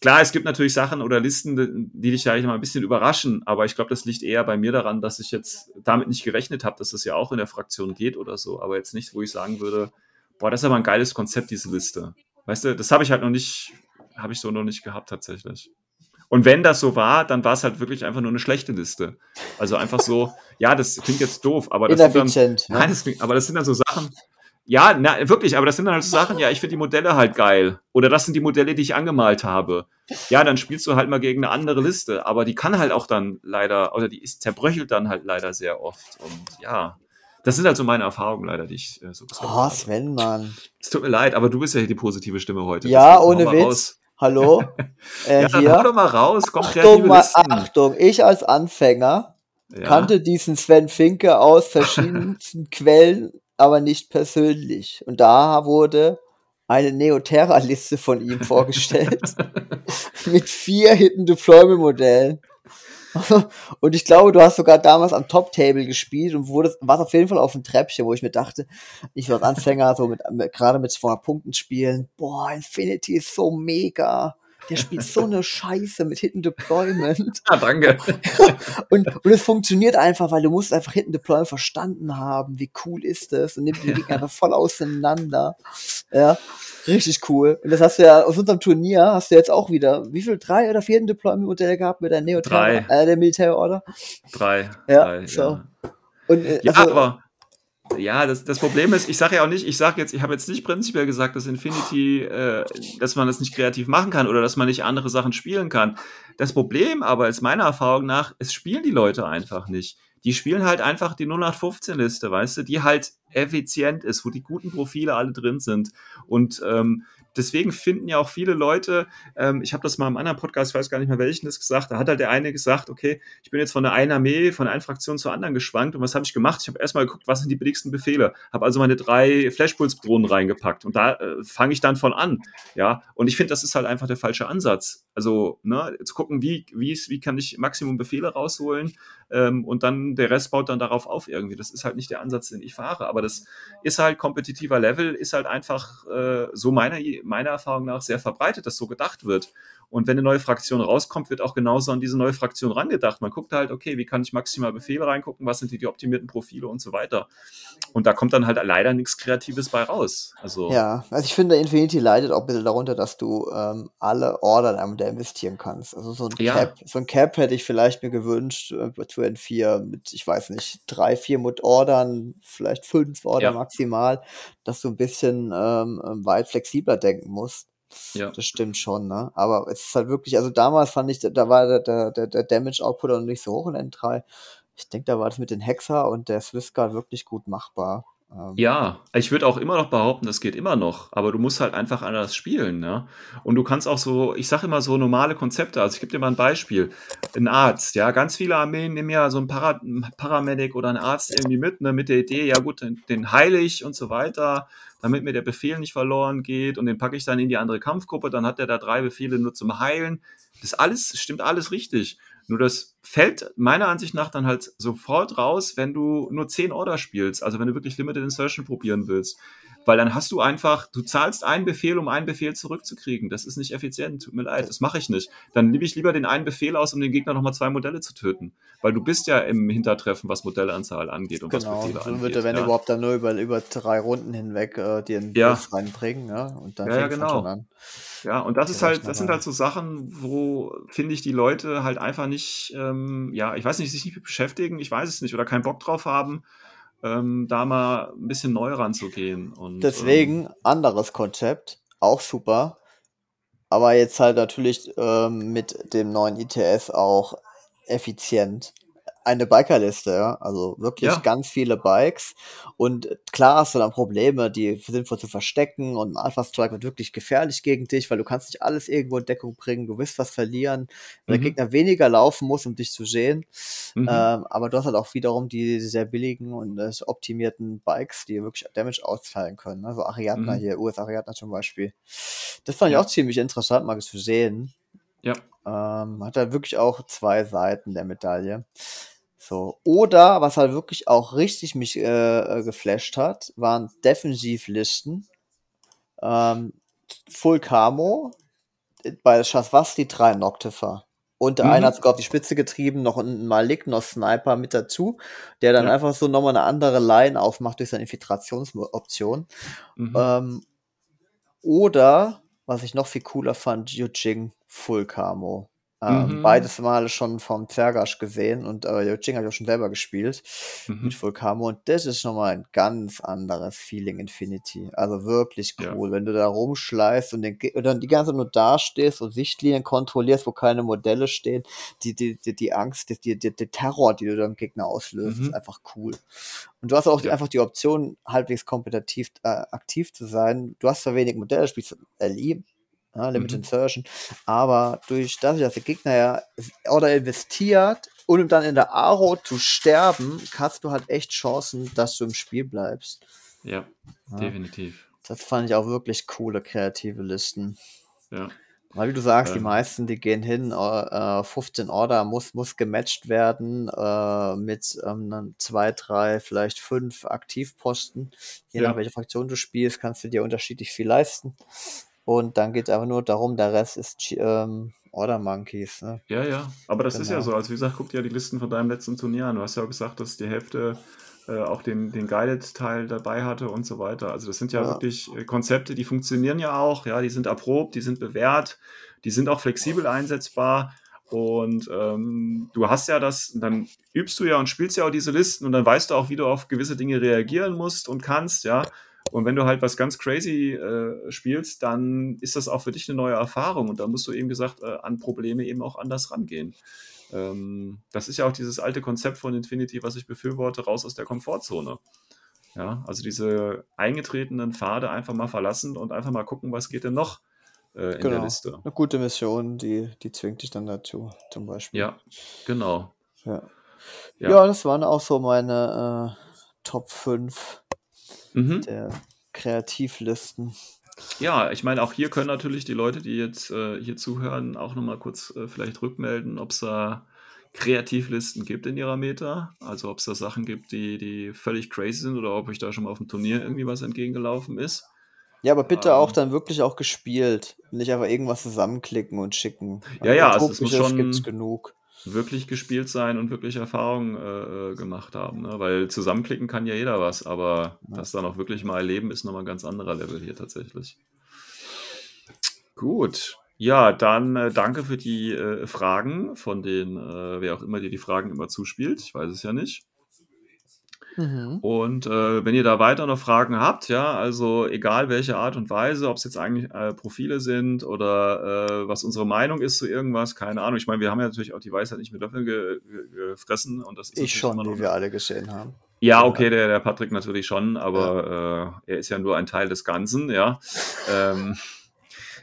klar, es gibt natürlich Sachen oder Listen, die dich ja mal ein bisschen überraschen, aber ich glaube, das liegt eher bei mir daran, dass ich jetzt damit nicht gerechnet habe, dass das ja auch in der Fraktion geht oder so, aber jetzt nicht, wo ich sagen würde, boah, das ist aber ein geiles Konzept, diese Liste. Weißt du, das habe ich halt noch nicht, habe ich so noch nicht gehabt tatsächlich. Und wenn das so war, dann war es halt wirklich einfach nur eine schlechte Liste. Also einfach so, ja, das klingt jetzt doof, aber das, sind dann, ne? nein, das klingt, aber das sind dann so Sachen, ja, na, wirklich, aber das sind dann halt so Sachen, ja, ich finde die Modelle halt geil. Oder das sind die Modelle, die ich angemalt habe. Ja, dann spielst du halt mal gegen eine andere Liste, aber die kann halt auch dann leider, oder die ist zerbröchelt dann halt leider sehr oft. Und ja, das sind halt so meine Erfahrungen leider, die ich äh, so gesagt oh, habe. Sven, Mann. Es tut mir leid, aber du bist ja hier die positive Stimme heute. Ja, ohne Witz. Raus. Hallo? Äh, ja, dann hier. hau doch mal raus, komm Achtung, mal, Achtung, ich als Anfänger ja. kannte diesen Sven Finke aus verschiedensten Quellen aber nicht persönlich. Und da wurde eine Neoterra-Liste von ihm vorgestellt mit vier Hidden Deployment Modellen. und ich glaube, du hast sogar damals am Top-Table gespielt und wurdest, warst auf jeden Fall auf dem Treppchen, wo ich mir dachte, ich war Anfänger, so mit, mit gerade mit 200 Punkten spielen, boah, Infinity ist so mega der spielt so eine Scheiße mit Hidden Deployment. Ah, danke. und, und es funktioniert einfach, weil du musst einfach Hidden Deployment verstanden haben. Wie cool ist das? Und nimmt die Gegner einfach voll auseinander. Ja, richtig cool. Und das hast du ja aus unserem Turnier, hast du jetzt auch wieder, wie viel? Drei oder vier Hidden Deployment Modelle gehabt mit der Neo Drei. Äh, der Military Order? Drei. Ja, drei, so. Ja. Und, äh, ja, also, aber ja, das, das Problem ist, ich sage ja auch nicht, ich sage jetzt, ich habe jetzt nicht prinzipiell gesagt, dass Infinity, äh, dass man das nicht kreativ machen kann oder dass man nicht andere Sachen spielen kann. Das Problem aber ist meiner Erfahrung nach, es spielen die Leute einfach nicht. Die spielen halt einfach die 0815-Liste, weißt du, die halt effizient ist, wo die guten Profile alle drin sind. Und ähm, deswegen finden ja auch viele Leute, ähm, ich habe das mal im anderen Podcast, ich weiß gar nicht mehr welchen das gesagt, da hat halt der eine gesagt, okay, ich bin jetzt von der einen Armee, von der einen Fraktion zur anderen geschwankt und was habe ich gemacht? Ich habe erstmal geguckt, was sind die billigsten Befehle, habe also meine drei Flashpulse-Drohnen reingepackt und da äh, fange ich dann von an, ja, und ich finde, das ist halt einfach der falsche Ansatz. Also, ne, zu gucken, wie, wie, wie kann ich Maximum Befehle rausholen ähm, und dann der Rest baut dann darauf auf irgendwie. Das ist halt nicht der Ansatz, den ich fahre, aber das ist halt kompetitiver Level, ist halt einfach äh, so meiner, meiner Erfahrung nach sehr verbreitet, dass so gedacht wird. Und wenn eine neue Fraktion rauskommt, wird auch genauso an diese neue Fraktion rangedacht. Man guckt halt, okay, wie kann ich maximal Befehle reingucken, was sind die, die optimierten Profile und so weiter. Und da kommt dann halt leider nichts Kreatives bei raus. Also, ja, also ich finde, Infinity leidet auch ein bisschen darunter, dass du ähm, alle Order in einem der investieren kannst. Also so ein, Ja. Cap, so ein Cap hätte ich vielleicht mir gewünscht äh, für N4 mit, ich weiß nicht, drei, vier mit Ordern, vielleicht fünf Order Ja. maximal, dass du ein bisschen ähm, weit flexibler denken musst. Ja. Das stimmt schon, ne? Aber es ist halt wirklich, also damals fand ich, da war der, der, der, der Damage Output noch nicht so hoch in N3. Ich denke, da war das mit den Hexer und der Swiss Guard wirklich gut machbar. Ähm, Ja, ich würde auch immer noch behaupten, das geht immer noch, aber du musst halt einfach anders spielen, ne? Und du kannst auch so, ich sage immer so normale Konzepte, also ich gebe dir mal ein Beispiel. Ein Arzt, ja, ganz viele Armeen nehmen ja so einen Para Paramedic oder einen Arzt irgendwie mit, ne, mit der Idee, ja gut, den, den heile ich und so weiter, damit mir der Befehl nicht verloren geht und den packe ich dann in die andere Kampfgruppe, dann hat er da drei Befehle nur zum Heilen. Das alles, stimmt alles richtig. Nur das fällt meiner Ansicht nach dann halt sofort raus, wenn du nur 10 Order spielst, also wenn du wirklich Limited Insertion probieren willst. Weil dann hast du einfach, du zahlst einen Befehl, um einen Befehl zurückzukriegen. Das ist nicht effizient, tut mir leid, das mache ich nicht. Dann nehme ich lieber den einen Befehl aus, um den Gegner nochmal zwei Modelle zu töten. Weil du bist ja im Hintertreffen, was Modellanzahl angeht und was Genau, Befehle so angeht. wird er, wenn ja. überhaupt, dann nur über, über drei Runden hinweg äh, dir einen Ja. Bus reinbringen, ja, und dann Ja, ja, genau. an. Ja, und das ist halt, das sind halt so Sachen, wo, finde ich, die Leute halt einfach nicht, ähm, ja, ich weiß nicht, sich nicht beschäftigen, ich weiß es nicht, oder keinen Bock drauf haben, ähm, da mal ein bisschen neu ranzugehen. Und, ähm, Deswegen, anderes Konzept, auch super, aber jetzt halt natürlich ähm, mit dem neuen ITS auch effizient. Eine Bikerliste, ja, also wirklich Ja. ganz viele Bikes und klar hast du dann Probleme, die sinnvoll zu verstecken und ein Alpha Strike wird wirklich gefährlich gegen dich, weil du kannst nicht alles irgendwo in Deckung bringen, du wirst was verlieren, weil Mhm. der Gegner weniger laufen muss, um dich zu sehen. Mhm. Ähm, aber du hast halt auch wiederum die sehr billigen und äh, optimierten Bikes, die wirklich Damage austeilen können. Also Ariadna Mhm. hier, US Ariadna zum Beispiel. Das fand ich Ja. auch ziemlich interessant, mal zu sehen. Ja. Ähm, hat halt wirklich auch zwei Seiten der Medaille. So. Oder, was halt wirklich auch richtig mich äh, äh, geflasht hat, waren Defensivlisten. Ähm, Full Camo, bei Shaswasti drei Noctifer. Und der Mhm. eine hat sogar auf die Spitze getrieben, noch einen Malignos Sniper mit dazu, der dann Ja. einfach so nochmal eine andere Line aufmacht durch seine Infiltrationsoption. Mhm. Ähm, oder, was ich noch viel cooler fand, Yujing Full Camo. Ähm, Mhm. Beides Mal schon vom Zergash gesehen und äh, habe ich auch schon selber gespielt Mhm. mit Full Camo und das ist nochmal ein ganz anderes Feeling Infinity. Also wirklich Ja. cool, wenn du da rumschleißt und, den, und dann die ganze Zeit nur dastehst und Sichtlinien kontrollierst, wo keine Modelle stehen. Die, die, die, die Angst, die, die, die, der Terror, die du deinem Gegner auslöst, Mhm. ist einfach cool. Und du hast auch Ja. einfach die Option, halbwegs kompetitiv äh, aktiv zu sein. Du hast zwar wenig Modelle, spielst LI, ja, Limit Mhm. Insertion, aber durch das, dass der Gegner ja oder investiert und um dann in der Aro zu sterben, hast du halt echt Chancen, dass du im Spiel bleibst. Ja, Ja. definitiv. Das fand ich auch wirklich coole kreative Listen. Ja. Weil wie du sagst, die Ähm. meisten, die gehen hin, äh, 15 Order muss, muss gematcht werden äh, mit ähm, zwei, drei, vielleicht fünf Aktivposten. Je Ja. nach welcher Fraktion du spielst, kannst du dir unterschiedlich viel leisten. Und dann geht es einfach nur darum, der Rest ist ähm, Order Monkeys. Ne? Ja, ja. Aber das ist ja Genau. so. Also wie gesagt, guck dir die Listen von deinem letzten Turnier an. Du hast ja auch gesagt, dass die Hälfte äh, auch den, den Guided-Teil dabei hatte und so weiter. Also das sind ja, Ja. wirklich äh, Konzepte, die funktionieren ja auch. Ja, die sind erprobt, die sind bewährt, die sind auch flexibel einsetzbar. Und ähm, du hast ja das, und dann übst du ja und spielst ja auch diese Listen und dann weißt du auch, wie du auf gewisse Dinge reagieren musst und kannst, ja. Und wenn du halt was ganz crazy äh, spielst, dann ist das auch für dich eine neue Erfahrung. Und da musst du eben gesagt äh, an Probleme eben auch anders rangehen. Ähm, das ist ja auch dieses alte Konzept von Infinity, was ich befürworte, raus aus der Komfortzone. Ja, also diese eingetretenen Pfade einfach mal verlassen und einfach mal gucken, was geht denn noch äh, in der Genau. Liste. Eine gute Mission, die, die zwingt dich dann dazu, zum Beispiel. Ja, genau. Ja, Ja. ja. das waren auch so meine äh, Top 5 Mhm. der Kreativlisten. Ja, ich meine, auch hier können natürlich die Leute, die jetzt äh, hier zuhören, auch nochmal kurz äh, vielleicht rückmelden, ob es da Kreativlisten gibt in ihrer Meta. Also ob es da Sachen gibt, die, die völlig crazy sind oder ob euch da schon mal auf dem Turnier irgendwie was entgegengelaufen ist. Ja, aber bitte auch Ähm. dann wirklich auch gespielt. Nicht einfach irgendwas zusammenklicken und schicken. Ja, ja, also es muss schon- gibt's genug. Wirklich gespielt sein und wirklich Erfahrung äh, äh, gemacht haben. Ne? Weil zusammenklicken kann ja jeder was, aber Ja. das dann auch wirklich mal erleben, ist nochmal ein ganz anderer Level hier tatsächlich. Gut. Ja, dann äh, danke für die äh, Fragen von den, äh, wer auch immer dir die Fragen immer zuspielt. Ich weiß es ja nicht. Mhm. Und äh, wenn ihr da weiter noch Fragen habt, ja, also egal welche Art und Weise, ob es jetzt eigentlich äh, Profile sind oder äh, was unsere Meinung ist zu irgendwas, keine Ahnung. Ich meine, wir haben ja natürlich auch die Weisheit nicht mit Löffeln ge ge gefressen und das ist Ich schon, wie wir alle gesehen haben. ja, Ja. okay, der, der Patrick natürlich schon, aber äh, er ist ja nur ein Teil des Ganzen, ja. Ähm,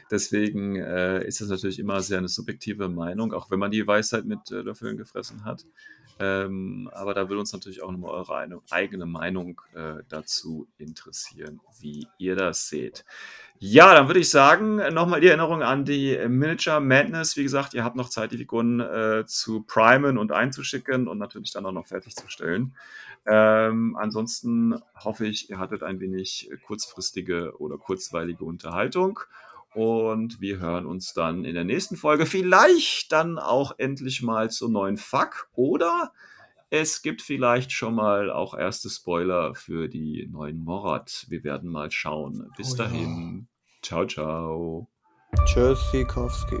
Deswegen äh, ist das natürlich immer sehr eine subjektive Meinung, auch wenn man die Weisheit mit äh, Löffeln gefressen hat. Ähm, aber da würde uns natürlich auch nochmal eure eine, eigene Meinung äh, dazu interessieren, wie ihr das seht. Ja, dann würde ich sagen, nochmal die Erinnerung an die Miniature Madness. Wie gesagt, ihr habt noch Zeit, die Figuren äh, zu primen und einzuschicken und natürlich dann auch noch fertigzustellen. Ähm, ansonsten hoffe ich, ihr hattet ein wenig kurzfristige oder kurzweilige Unterhaltung. Und wir hören uns dann in der nächsten Folge vielleicht dann auch endlich mal zur neuen Fuck. Oder es gibt vielleicht schon mal auch erste Spoiler für die neuen Morat. Wir werden mal schauen. Bis Oh ja. dahin. Ciao, ciao. Tschüss, Sikowski.